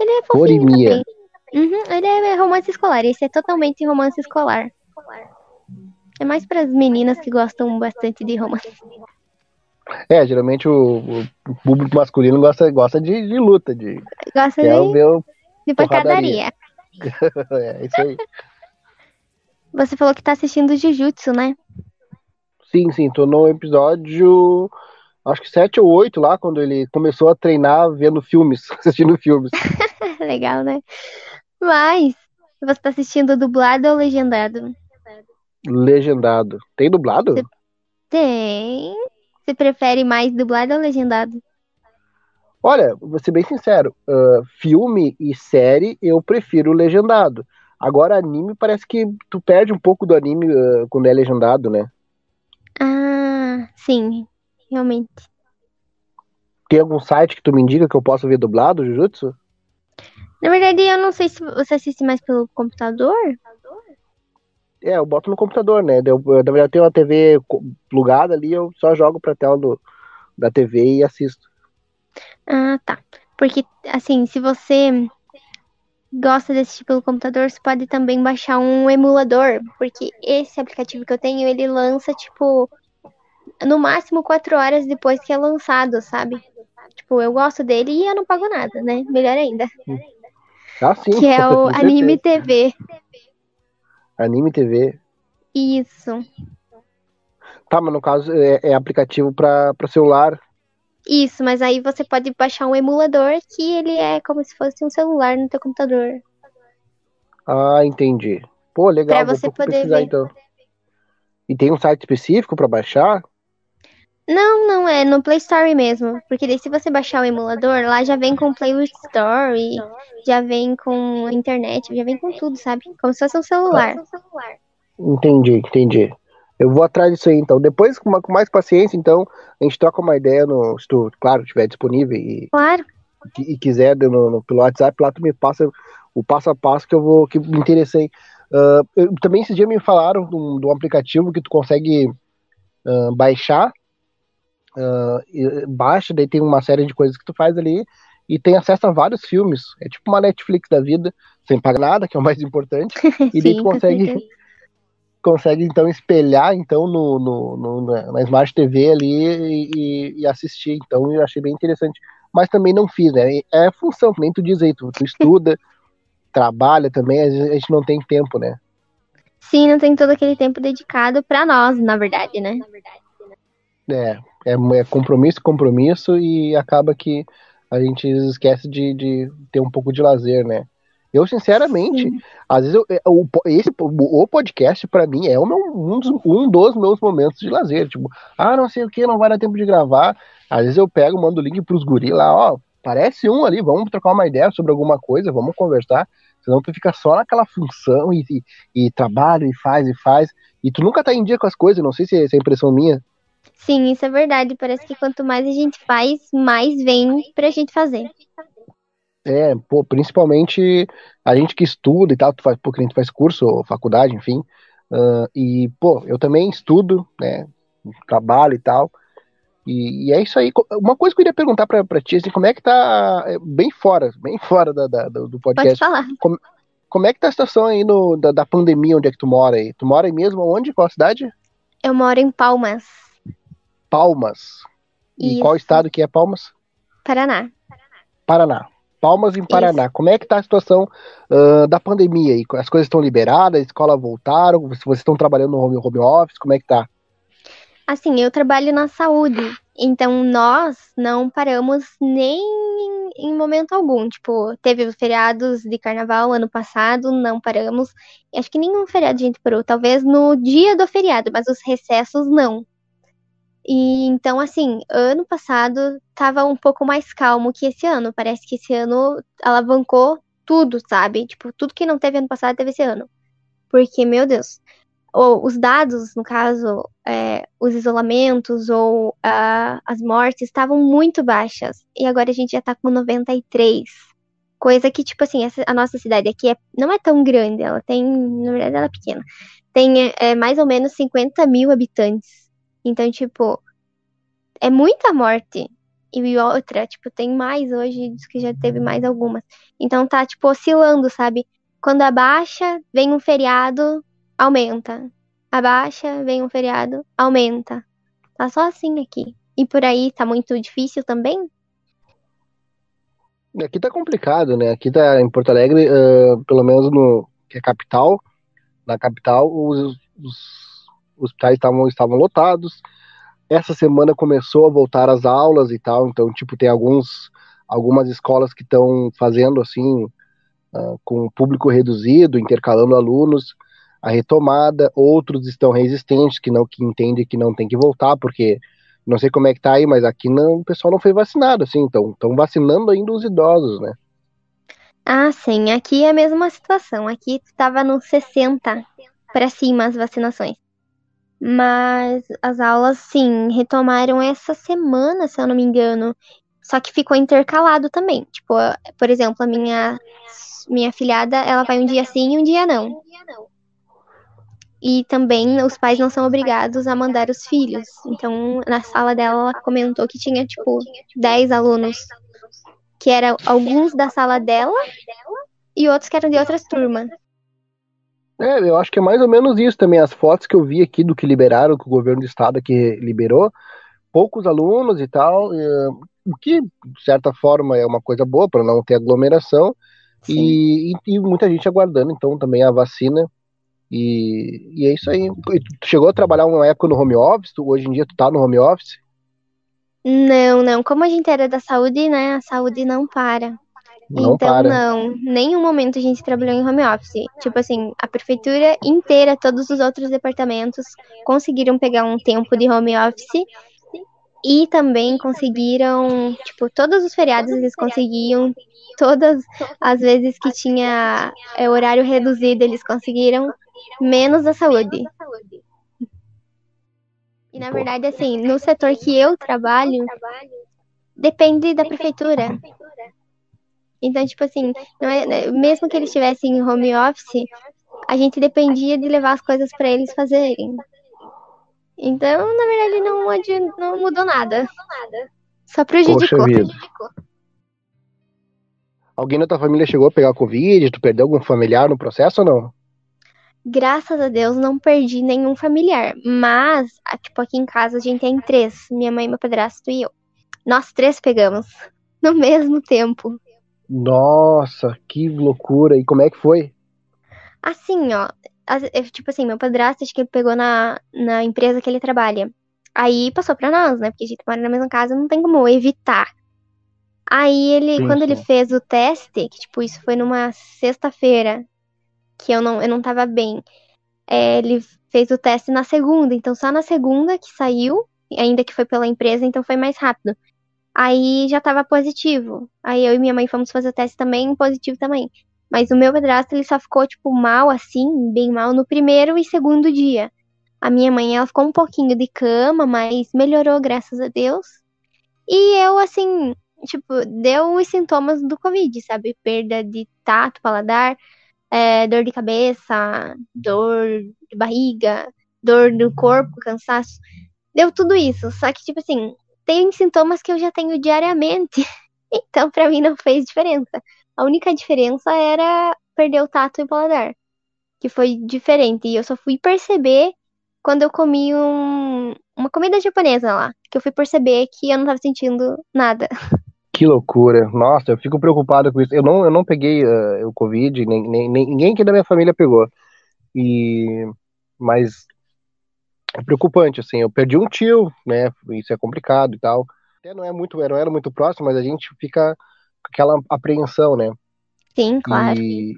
Ele é fofinho também. Uhum, ele é romance escolar. Esse é totalmente romance escolar. É mais para as meninas que gostam bastante de romance. É, geralmente o, o público masculino gosta, gosta de, de luta, de gosta de, ver de porradaria. é, isso aí. Você falou que tá assistindo Jujutsu, né? Sim, sim, tô no episódio acho que 7 ou 8 lá, quando ele começou a treinar vendo filmes, assistindo filmes. Legal, né? Mas, você tá assistindo dublado ou legendado? Legendado. Tem dublado? Tem. Você prefere mais dublado ou legendado? Olha, vou ser bem sincero, uh, filme e série eu prefiro legendado. Agora, anime parece que tu perde um pouco do anime uh, quando é legendado, né? Ah, sim, realmente. Tem algum site que tu me indica que eu possa ver dublado, Jujutsu? Na verdade, eu não sei se você assiste mais pelo computador. É, eu boto no computador, né? Eu, na verdade, eu tenho uma TV plugada ali, eu só jogo pra tela do, da TV e assisto. Ah, tá. Porque, assim, se você gosta desse tipo de computador, você pode também baixar um emulador, porque esse aplicativo que eu tenho, ele lança, tipo, no máximo quatro horas depois que é lançado, sabe? Tipo, eu gosto dele e eu não pago nada, né? Melhor ainda. Ah, sim. Que é o Anime TV. Anime TV. Isso. Tá, mas no caso é, é aplicativo para celular. Isso, mas aí você pode baixar um emulador que ele é como se fosse um celular no teu computador. Ah, entendi. Pô, legal. Pra você poder ver. então. E tem um site específico para baixar? Não, não é no Play Store mesmo. Porque daí se você baixar o emulador, lá já vem com Play Store, já vem com internet, já vem com tudo, sabe? Como se fosse um celular. Entendi, entendi. Eu vou atrás disso aí, então. Depois, com, mais paciência, então, a gente troca uma ideia no. Se tu, claro, estiver disponível e, Claro. e quiser no, no, pelo WhatsApp, lá tu me passa o passo a passo que eu vou. que me interessei. Ah, eu- também esses dias me falaram de um, de um aplicativo que tu consegue ah, baixar. e- baixa, daí tem uma série de coisas que tu faz ali e tem acesso a vários filmes. É tipo uma Netflix da vida, sem pagar nada, que é o mais importante. E daí tu consegue. Consegue então espelhar então no, no, no- na- Smart TV ali e, e- assistir. Então eu achei bem interessante. Mas também não fiz, né? É função, nem tu diz aí, tu, tu estuda, trabalha também, a gente não tem tempo, né? Sim, não tem todo aquele tempo dedicado pra nós, na verdade, né? É, é, é compromisso, compromisso e acaba que a gente esquece de, de ter um pouco de lazer, né? Eu, sinceramente, Sim. às vezes eu, é, o, esse, o podcast, pra mim, é o meu, um, dos, um dos meus momentos de lazer. Tipo, ah, não sei o que, não vai dar tempo de gravar. Às vezes eu pego, mando o link pros guri lá, ó, parece um ali, vamos trocar uma ideia sobre alguma coisa, vamos conversar. Senão tu fica só naquela função e, e, e trabalha e faz e faz. E tu nunca tá em dia com as coisas, não sei se, se é impressão minha. Sim, isso é verdade. Parece que quanto mais a gente faz, mais vem pra gente fazer. É, pô, principalmente a gente que estuda e tal, tu faz, pô, que a gente faz curso, faculdade, enfim. ah, e, pô, eu também estudo, né? Trabalho e tal. E, e é isso aí. Uma coisa que eu queria perguntar pra, pra ti, assim, como é que tá, é, bem fora, bem fora da, da- do do Pode podcast, falar. como é que tá a situação aí no, da, da pandemia, onde é que tu mora aí? Tu mora aí mesmo, onde? Qual cidade? Eu moro em Palmas, Palmas. E Isso. qual estado que é Palmas? Paraná. Paraná. Palmas em Paraná. Como é que tá a situação ah, da pandemia aí? As coisas estão liberadas, a escola voltaram, vocês estão trabalhando no home, home office, como é que tá? Assim, eu trabalho na saúde, então nós não paramos nem em, em momento algum. Tipo, teve os feriados de carnaval ano passado, não paramos. Acho que nenhum feriado a gente parou, talvez no dia do feriado, mas os recessos não. E então, assim, ano passado tava um pouco mais calmo que esse ano. Parece que esse ano alavancou tudo, sabe? Tipo, tudo que não teve ano passado teve esse ano. Porque, meu Deus, ou os dados, no caso, é, os isolamentos ou ah, as mortes estavam muito baixas. E agora a gente já tá com 93. Coisa que, tipo assim, essa- a nossa cidade aqui é, não é tão grande, ela tem, na verdade, ela é pequena. Tem é, mais ou menos 50 mil habitantes. Então, tipo, é muita morte. E outra, tipo, tem mais hoje, diz que já teve mais algumas. Então tá, tipo, oscilando, sabe? Quando abaixa, vem um feriado, aumenta. Abaixa, vem um feriado, aumenta. Tá só assim aqui. E por aí tá muito difícil também? Aqui tá complicado, né? Aqui tá em Porto Alegre, ah, pelo menos no que é capital, na capital os, os hospitais estavam estavam lotados. Essa semana começou a voltar às aulas e tal, então tipo tem alguns algumas escolas que estão fazendo assim ah, com público reduzido, intercalando alunos, a retomada. Outros estão resistentes, que não que entendem que não tem que voltar, porque não sei como é que tá aí, mas aqui não, o pessoal não foi vacinado, assim, então estão vacinando ainda os idosos, né? Ah, sim, aqui é a mesma situação. Aqui tava no 60 pra cima as vacinações. Mas as aulas, sim, retomaram essa semana, se eu não me engano. Só que ficou intercalado também. Tipo, por exemplo, a minha minha filhada, ela vai um dia sim e um dia não. E também os pais não são obrigados a mandar os filhos. Então, na sala dela, ela comentou que tinha, tipo, 10 alunos que eram alguns da sala dela e outros que eram de outras turmas. É, eu acho que é mais ou menos isso também. As fotos que eu vi aqui do que liberaram, que o governo do estado aqui liberou, poucos alunos e tal, o que, de certa forma, é uma coisa boa para não ter aglomeração, e, e, e, muita gente aguardando, então, também a vacina. E, e é isso aí. Tu chegou a trabalhar uma época no home office? Tu, hoje em dia tu tá no home office? Não, não. Como a gente era da saúde, né? A saúde não para. Não então, para. não, nenhum momento a gente trabalhou em home office. Tipo assim, a prefeitura inteira, todos os outros departamentos conseguiram pegar um tempo de home office e também conseguiram, tipo, todos os feriados eles conseguiam, todas as vezes que tinha é, horário reduzido eles conseguiram, menos a saúde. E na verdade, assim, no setor que eu trabalho, depende da prefeitura. Então, tipo assim, é, né, mesmo que eles estivessem em home office, a gente dependia de levar as coisas para eles fazerem. Então, na verdade, não, adianta, não mudou nada. Só prejudicou. prejudicou. Alguém da tua família chegou a pegar Covid? Tu perdeu algum familiar no processo ou não? Graças a Deus não perdi nenhum familiar. Mas, tipo, aqui em casa a gente tem três. Minha mãe, meu padrasto e eu. Nós três pegamos. No mesmo tempo. Nossa, que loucura. E como é que foi? Assim, ó, tipo assim, meu padrasto, acho que ele pegou na, na empresa que ele trabalha. Aí passou pra nós, né? Porque a gente mora na mesma casa, não tem como evitar. Aí ele, sim, quando sim. ele fez o teste, que tipo, isso foi numa sexta-feira, que eu não, eu não tava bem. É, ele fez o teste na segunda, então só na segunda que saiu, ainda que foi pela empresa, então foi mais rápido. Aí já tava positivo. Aí eu e minha mãe fomos fazer o teste também, positivo também. Mas o meu padrasto, ele só ficou, tipo, mal, assim, bem mal, no primeiro e segundo dia. A minha mãe, ela ficou um pouquinho de cama, mas melhorou, graças a Deus. E eu, assim, tipo, deu os sintomas do Covid, sabe? Perda de tato, paladar, é, dor de cabeça, dor de barriga, dor do corpo, cansaço. Deu tudo isso. Só que, tipo assim, tem sintomas que eu já tenho diariamente. Então, para mim, não fez diferença. A única diferença era perder o tato e o paladar, que foi diferente. E eu só fui perceber quando eu comi um, uma comida japonesa lá, que eu fui perceber que eu não tava sentindo nada. Que loucura. Nossa, eu fico preocupado com isso. Eu não, eu não peguei uh, o Covid, nem, nem, ninguém aqui da minha família pegou. E mas é preocupante, assim, eu perdi um tio, né? Isso é complicado e tal. Até não é muito, não era muito próximo, mas a gente fica aquela apreensão, né? Sim, claro. E,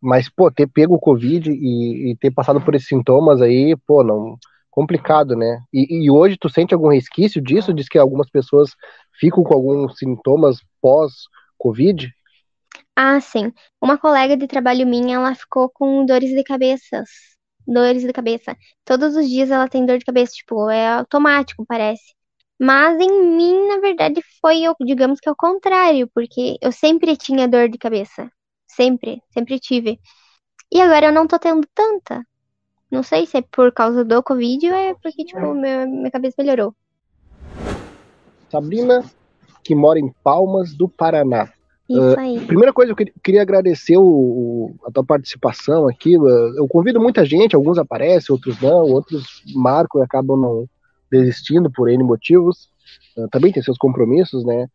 mas, pô, ter pego o Covid e, e, ter passado por esses sintomas aí, pô, não. Complicado, né? E, e, hoje tu sente algum resquício disso? Diz que algumas pessoas ficam com alguns sintomas pós-Covid? Ah, sim. Uma colega de trabalho minha, ela ficou com dores de cabeça. Dores de cabeça. Todos os dias ela tem dor de cabeça, tipo, é automático, parece. Mas em mim, na verdade, foi, digamos que ao contrário, porque eu sempre tinha dor de cabeça. Sempre, sempre tive. E agora eu não tô tendo tanta. Não sei se é por causa do Covid ou é porque, tipo, minha, minha cabeça melhorou. Sabrina, que mora em Palmas do Paraná. Isso aí. Uh, primeira coisa, eu queria agradecer o, o, a tua participação aqui. Eu convido muita gente, alguns aparecem, outros não, outros marcam e acabam não, desistindo por N motivos. Uh, também tem seus compromissos, né?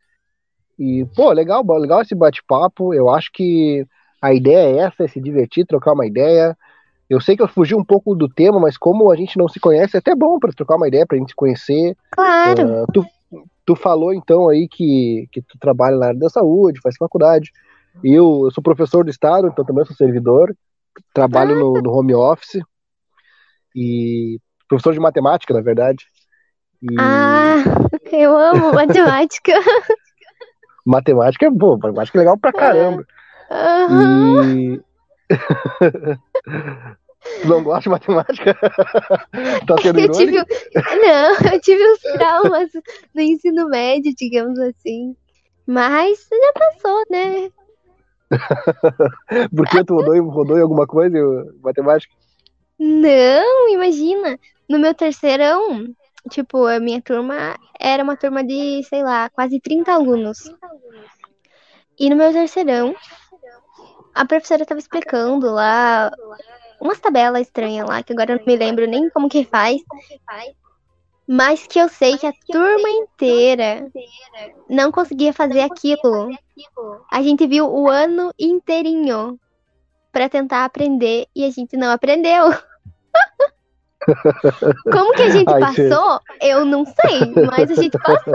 E, pô, legal, legal esse bate-papo. Eu acho que a ideia é essa, é se divertir, trocar uma ideia. Eu sei que eu fugi um pouco do tema, mas como a gente não se conhece, é até bom para trocar uma ideia, para a gente se conhecer. Claro. Uh, tu, tu falou então aí que, que tu trabalha na área da saúde, faz faculdade. Eu, eu sou professor do estado, então também sou servidor. Trabalho no, no home office. E professor de matemática, na verdade. E... Ah, eu amo matemática. matemática é boa, matemática é legal pra caramba. Uhum. E... não gosta de matemática? tá sendo eu tive... Não, eu tive uns traumas no ensino médio, digamos assim. Mas já passou, né? Porque tu rodou, rodou em alguma coisa matemática? Não, imagina. No meu terceirão, tipo, a minha turma era uma turma de, sei lá, quase 30 alunos. E no meu terceirão, a professora tava explicando lá umas tabelas estranhas lá, que agora eu não me lembro nem como que faz. Mas que eu sei que a turma inteira não conseguia fazer aquilo. A gente viu o ano inteirinho para tentar aprender e a gente não aprendeu. Como que a gente Ai, passou? Eu não sei, mas a gente passou.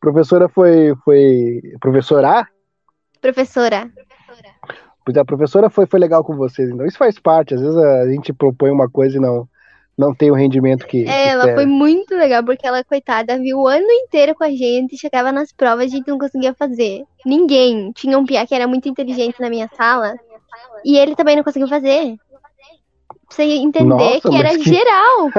Professora foi. foi. Professora? Professora, Pois a professora foi, foi legal com vocês, então isso faz parte. Às vezes a gente propõe uma coisa e não, não tem o rendimento que. É, ela espera. foi muito legal, porque ela, coitada, viu o ano inteiro com a gente, chegava nas provas, a gente não conseguia fazer. Ninguém. Tinha um piá que era muito inteligente na minha sala, e ele também não conseguiu fazer. Você entender Nossa, que era que- geral.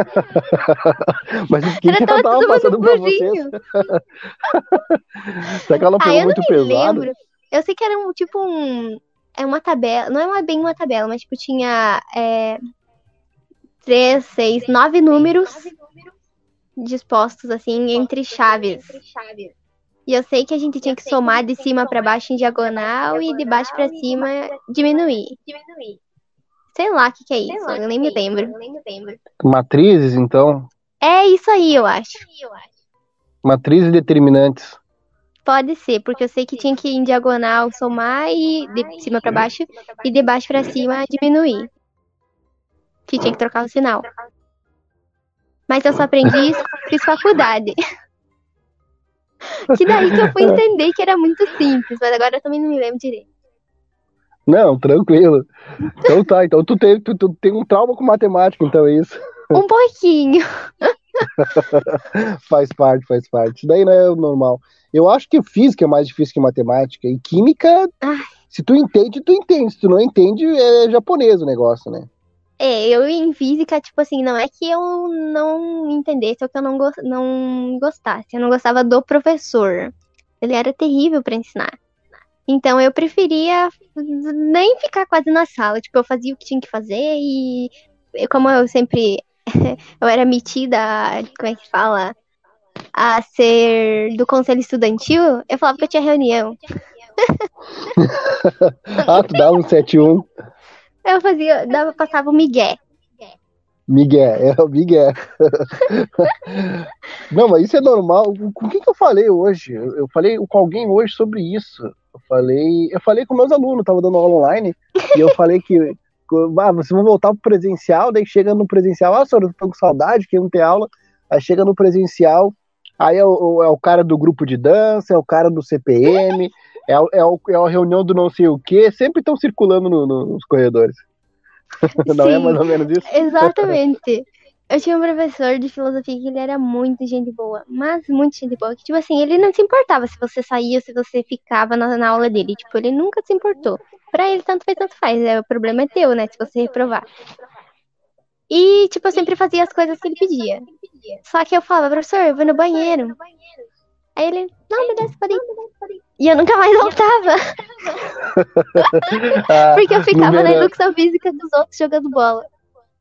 Mas que, Era que tava todo mundo burrinho. Será que ela Ah, pegou não muito pesado? lembro. Eu sei que era um, tipo um... É uma tabela, não é uma, bem uma tabela, mas tipo tinha é, três, seis, nove números dispostos assim entre chaves. E eu sei que a gente tinha que somar de cima pra baixo em diagonal e de baixo pra cima diminuir. Sei lá o que, que é isso, eu nem me lembro. Matrizes, então. É isso aí, eu acho. Matrizes determinantes. Pode ser, porque eu sei que tinha que ir em diagonal somar e de cima pra baixo e de baixo pra cima diminuir. Que tinha que trocar o sinal. Mas eu só aprendi isso, fiz faculdade. Que daí que eu fui entender que era muito simples, mas agora eu também não me lembro direito. Não, tranquilo. Então tá, então tu tem, tu, tu tem um trauma com matemática, então é isso. Um pouquinho. Faz parte, faz parte. Isso daí não é o normal. Eu acho que física é mais difícil que matemática. E química, Ai. se tu entende, tu entende. Se tu não entende, é japonês o negócio, né? É, eu em física, tipo assim, não é que eu não entendesse ou que eu não, gos- não gostasse. Eu não gostava do professor. Ele era terrível pra ensinar. Então eu preferia nem ficar quase na sala. Tipo, eu fazia o que tinha que fazer e como eu sempre eu era metida, como é que fala? A ser do conselho estudantil, eu falava que eu tinha reunião. Ah, tu dá um 7-1. Eu fazia, dava, passava o migué. Miguel, é o Miguel. Não, mas isso é normal. Com quem que eu falei hoje? Eu falei com alguém hoje sobre isso. Eu falei, eu falei com meus alunos, tava dando aula online, e eu falei que ah, vocês vão voltar pro presencial, daí chega no presencial, ah, senhor, eu tô com saudade, que não tem aula. Aí chega no presencial, aí é o, é o cara do grupo de dança, é o cara do CPM, é, o- é, o- é a reunião do não sei o quê, sempre estão circulando no- no- nos corredores. Não é Sim. mais ou menos isso? Exatamente. Eu tinha um professor de filosofia que ele era muito gente boa, mas muito gente boa. Que, tipo assim, ele não se importava se você saía ou se você ficava na, na aula dele. Tipo, ele nunca se importou. Pra ele, tanto fez, tanto faz. É, o problema é teu, né? Se você reprovar. E, tipo, eu sempre fazia as coisas que ele pedia. Só que eu falava, professor, eu vou no banheiro. Aí ele, não, me pode ir. E eu nunca mais voltava, porque eu ficava na educação física dos outros jogando bola.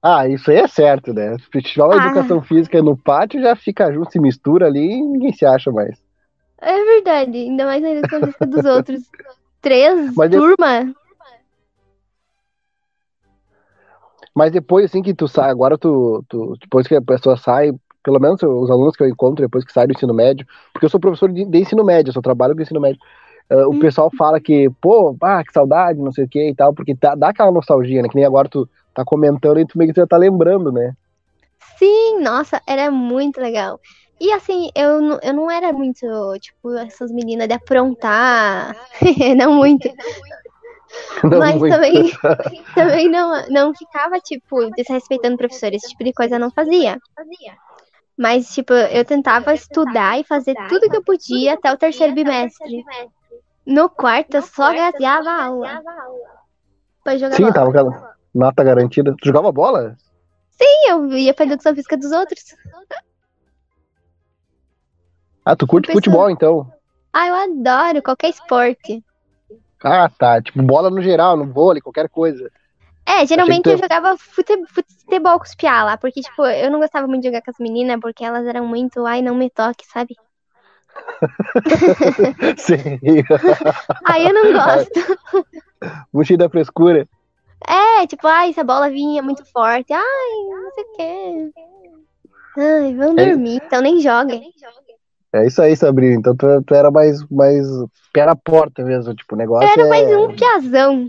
Ah, isso aí é certo, né? Se tiver uma Ah. educação física no pátio, já fica junto, se mistura ali e ninguém se acha mais. É verdade, ainda mais na educação física dos outros. Três Mas turma? Mas depois, assim, que tu sai, agora tu, tu- depois que a pessoa sai, pelo menos os alunos que eu encontro depois que saem do ensino médio, porque eu sou professor de, de ensino médio, eu só trabalho com ensino médio, ah, o Hum. pessoal fala que, pô, ah, que saudade, não sei o que e tal, porque tá- dá aquela nostalgia, né? Que nem agora tu tá comentando e tu meio que já tá lembrando, né? Sim, nossa, era muito legal. E assim, eu, não- eu não era muito, tipo, essas meninas de aprontar. Não muito. Não Mas muito. também, também não, não ficava, tipo, desrespeitando o professor. Esse tipo de coisa eu não fazia. Mas, tipo, eu tentava estudar e fazer tudo que eu podia até o terceiro bimestre. No quarto, eu só gaseava a aula. Pra jogar Sim, bola. tava aquela nota garantida. Tu jogava bola? Sim, eu ia pra educação física dos outros. Ah, tu curte futebol, então. Ah, eu adoro qualquer esporte. Ah, tá. Tipo, bola no geral, no vôlei, qualquer coisa. É, geralmente eu jogava fute- futebol com os piá lá, porque, tipo, eu não gostava muito de jogar com as meninas, porque elas eram muito, ai, não me toque, sabe? Sim. Aí eu não gosto. Buchinho da frescura. É, tipo, ai, se a bola vinha muito forte. Ai, não sei o quê. Ai, vamos É. dormir, então nem joga. É isso aí, Sabrina. Então tu, tu era mais, mais pé na porta mesmo, tipo, o negócio Eu era é... mais um piazão.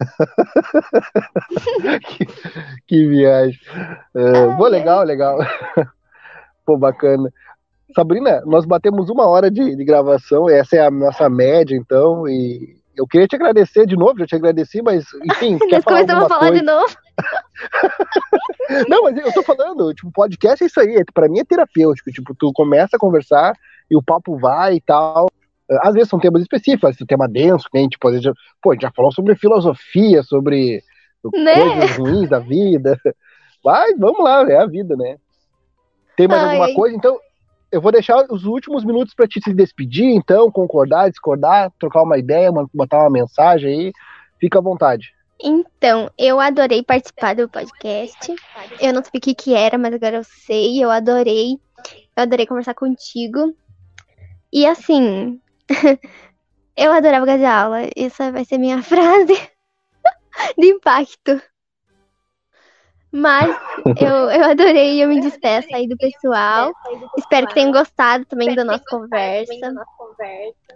que, que viagem. É, pô, legal, legal. Pô, bacana. Sabrina, nós batemos uma hora de, de gravação, essa é a nossa média, então, e eu queria te agradecer de novo, já te agradeci, mas, enfim, Nós começamos a falar coisa? de novo. Não, mas eu tô falando, tipo, podcast é isso aí, pra mim é terapêutico, tipo, tu começa a conversar e o papo vai e tal. Às vezes são temas específicos, às vezes é um tema denso, que nem, tipo, às vezes, já- pô, a gente já falou sobre filosofia, sobre Né? coisas ruins da vida. Mas vamos lá, é a vida, né? Tem mais Ai, alguma coisa? Então, eu vou deixar os últimos minutos pra te se despedir, então, concordar, discordar, trocar uma ideia, botar uma mensagem aí. Fica à vontade. Então, eu adorei participar do podcast. Eu não sabia o que que era, mas agora eu sei. Eu adorei. Eu adorei conversar contigo. E assim, eu adorava fazer aula. Essa vai ser minha frase de impacto. Mas eu, eu adorei eu me despeço aí do pessoal. Espero que tenham gostado também da nossa conversa.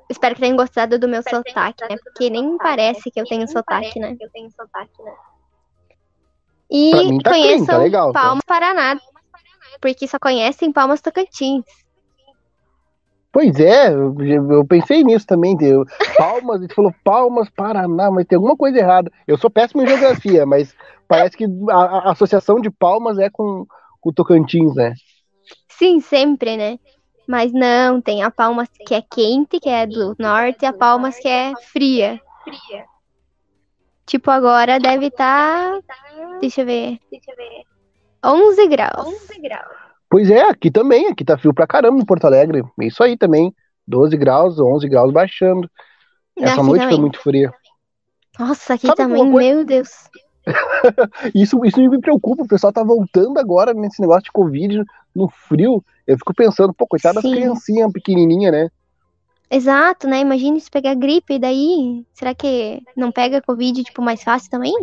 Espero que tenham gostado do meu sotaque, né? Porque nem parece que eu tenho sotaque, né? E Pra mim tá clean, conheçam tá legal, tá? Palmas Paraná, porque só conhecem Palmas Tocantins. Pois é, eu, eu pensei nisso também. Deu. Palmas, ele falou Palmas, Paraná, mas tem alguma coisa errada. Eu sou péssimo em geografia, mas parece que a, a associação de Palmas é com com o Tocantins, né? Sim, sempre, né? Mas não, tem a Palmas que é quente, que é do norte, e a Palmas que é fria. Tipo, agora deve estar. Deixa eu ver. 11 graus. Pois é, aqui também, aqui tá frio pra caramba em Porto Alegre. É isso aí também. 12 graus, 11 graus baixando. Essa Aqui noite foi também. muito fria. Nossa, aqui Sabe também, meu Deus. Isso, isso me preocupa, o pessoal tá voltando agora nesse negócio de Covid no frio. Eu fico pensando, pô, coitada das Sim. criancinhas pequenininhas, né? Exato, né? Imagina se pegar gripe, e daí, será que não pega Covid, tipo, mais fácil também?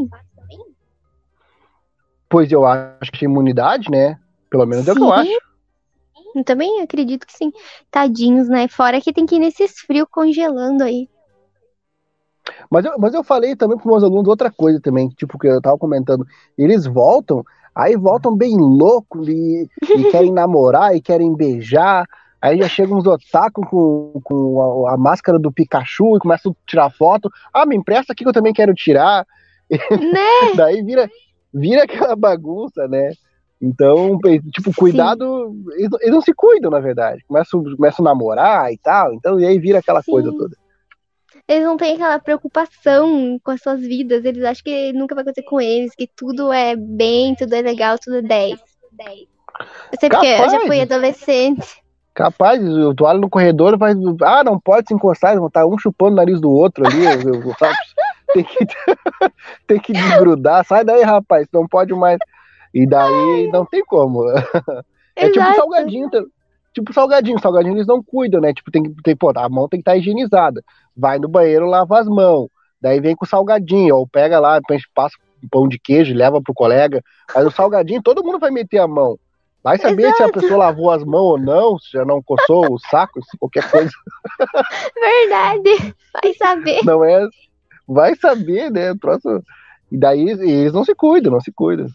Pois eu acho que imunidade, né? Pelo menos é o que eu Sim. acho. Eu também acredito que sim. Tadinhos, né? Fora que tem que ir nesses frios congelando aí. Mas eu, mas eu falei também para meus alunos outra coisa também, tipo, que eu tava comentando. Eles voltam, aí voltam bem loucos e, e querem namorar e querem beijar. Aí já chegam uns otaku com, com a, a máscara do Pikachu e começam a tirar foto. Ah, me empresta aqui que eu também quero tirar. Né? Daí vira, vira aquela bagunça, né? Então, tipo, cuidado. Eles, não- eles não se cuidam, na verdade. Começam, começam a namorar e tal. Então, e aí vira aquela Sim. coisa toda. Eles não têm aquela preocupação com as suas vidas. Eles acham que nunca vai acontecer com eles, que tudo é bem, tudo é legal, tudo é 10. Eu sei porque eu já fui adolescente. Capaz, o tu olha no corredor vai. Ah, não pode se encostar, vão estar um chupando o nariz do outro ali. eu- eu- sabe? Tem que, tem que desgrudar. Sai daí, rapaz, não pode mais. E daí não tem como. É tipo Exato. salgadinho. Tá- Tipo salgadinho. Salgadinho eles não cuidam, né? Tipo, tem que. Tem, pô, a mão tem que estar higienizada. Vai no banheiro, lava as mãos. Daí vem com o salgadinho. Ou pega lá, passa um pão de queijo leva pro colega. Mas o salgadinho, todo mundo vai meter a mão. Vai saber se a pessoa lavou as mãos ou não, se já não coçou o saco, qualquer coisa. Verdade. Vai saber. Não é. Vai saber, né? O troço. E daí eles não se cuidam, não se cuidam.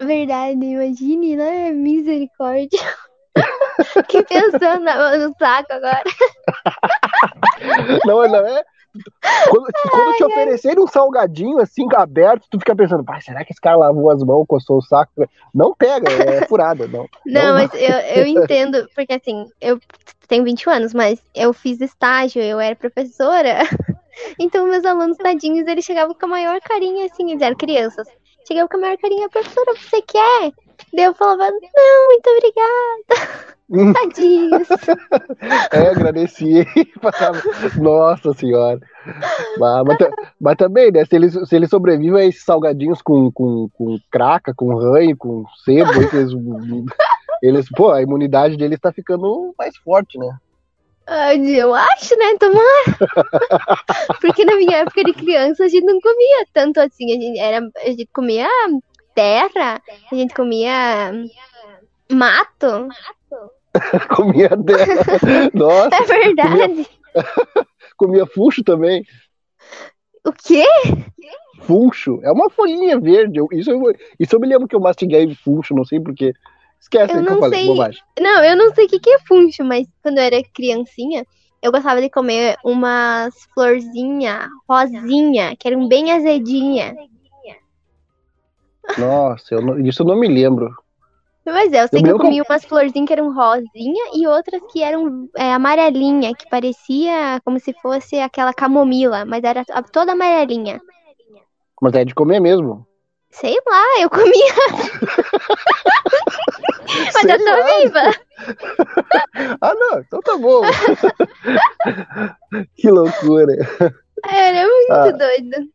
Verdade, imagine, né? Misericórdia. Fiquei pensando na- no saco agora. Não, não é. Quando, quando te oferecerem um salgadinho assim, aberto, tu fica pensando, pai, será que esse cara lavou as mãos, coçou o saco? Não pega, é furada, não. Não, mas eu, eu entendo, porque assim, eu tenho 21 anos, mas eu fiz estágio, eu era professora. Então, meus alunos tadinhos, eles chegavam com a maior carinha, assim, eles eram crianças. Chegavam com a maior carinha, professora, você quer? Daí eu falava, não, muito obrigada. Tadinhos. É, agradeci. Passava- Nossa senhora. Mas, mas mas também, né? Se eles, se eles sobrevivem a esses salgadinhos com, com, com craca, com ranho, com sebo, eles- Eles, pô, a imunidade deles tá ficando mais forte, né? Eu acho, né? Tomara. Porque na minha época de criança a gente não comia tanto assim. A gente, era, a gente comia terra, a gente comia mato. comia terra. Nossa. É verdade. Comia, comia funcho também. O quê? Funcho. É uma folhinha verde. Isso eu, isso eu me lembro que eu mastiguei funcho, não sei porquê. Esquece Eu que eu não falei, sei. bobagem. Não, eu não sei o que que é funcho, mas quando eu era criancinha, eu gostava de comer umas florzinha rosinha, que eram bem azedinha. Nossa, eu não- isso eu não me lembro. Mas é, eu sei Eu que eu comia umas florzinhas que eram rosinha e outras que eram é, amarelinha, que parecia como se fosse aquela camomila, mas era toda amarelinha. Mas é de comer mesmo. Sei lá, eu comia. mas Sei eu tô lá. viva. Ah, não, então tá bom. que loucura. Era muito Ah. doido.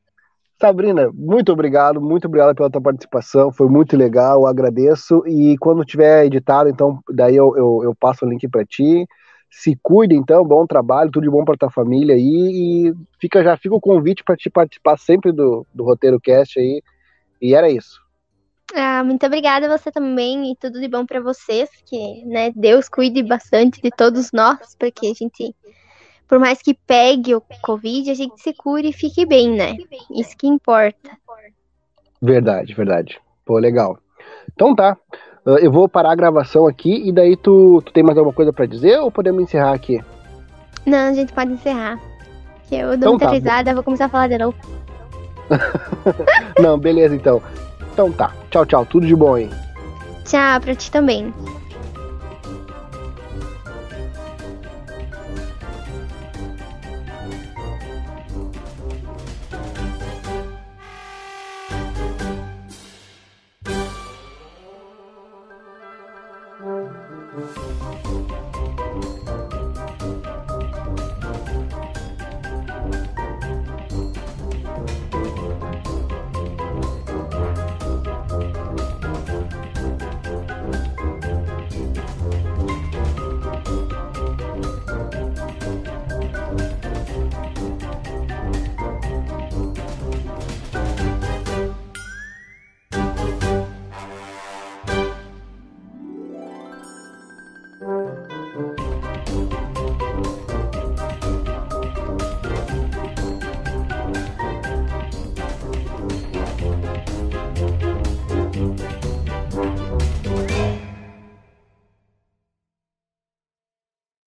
Sabrina, muito obrigado, muito obrigado pela tua participação, foi muito legal, agradeço. E quando tiver editado, então, daí eu, eu, eu passo o link para ti. Se cuida, então, bom trabalho, tudo de bom para tua família aí. E fica, já fica o convite para te participar sempre do, do Roteiro Cast aí. E era isso. Ah, muito obrigada você também e tudo de bom pra vocês, que, né, Deus cuide bastante de todos nós, para que a gente, por mais que pegue o Covid, a gente se cure e fique bem, né? Isso que importa. Verdade, verdade. Pô, legal. Então tá. Uh, Eu vou parar a gravação aqui e daí tu, tu tem mais alguma coisa para dizer ou podemos encerrar aqui? Não, a gente pode encerrar. Que eu dou Então muita tá. risada, vou começar a falar de novo. Não, beleza então. Então tá. Tchau, tchau. Tudo de bom aí. Tchau pra ti também.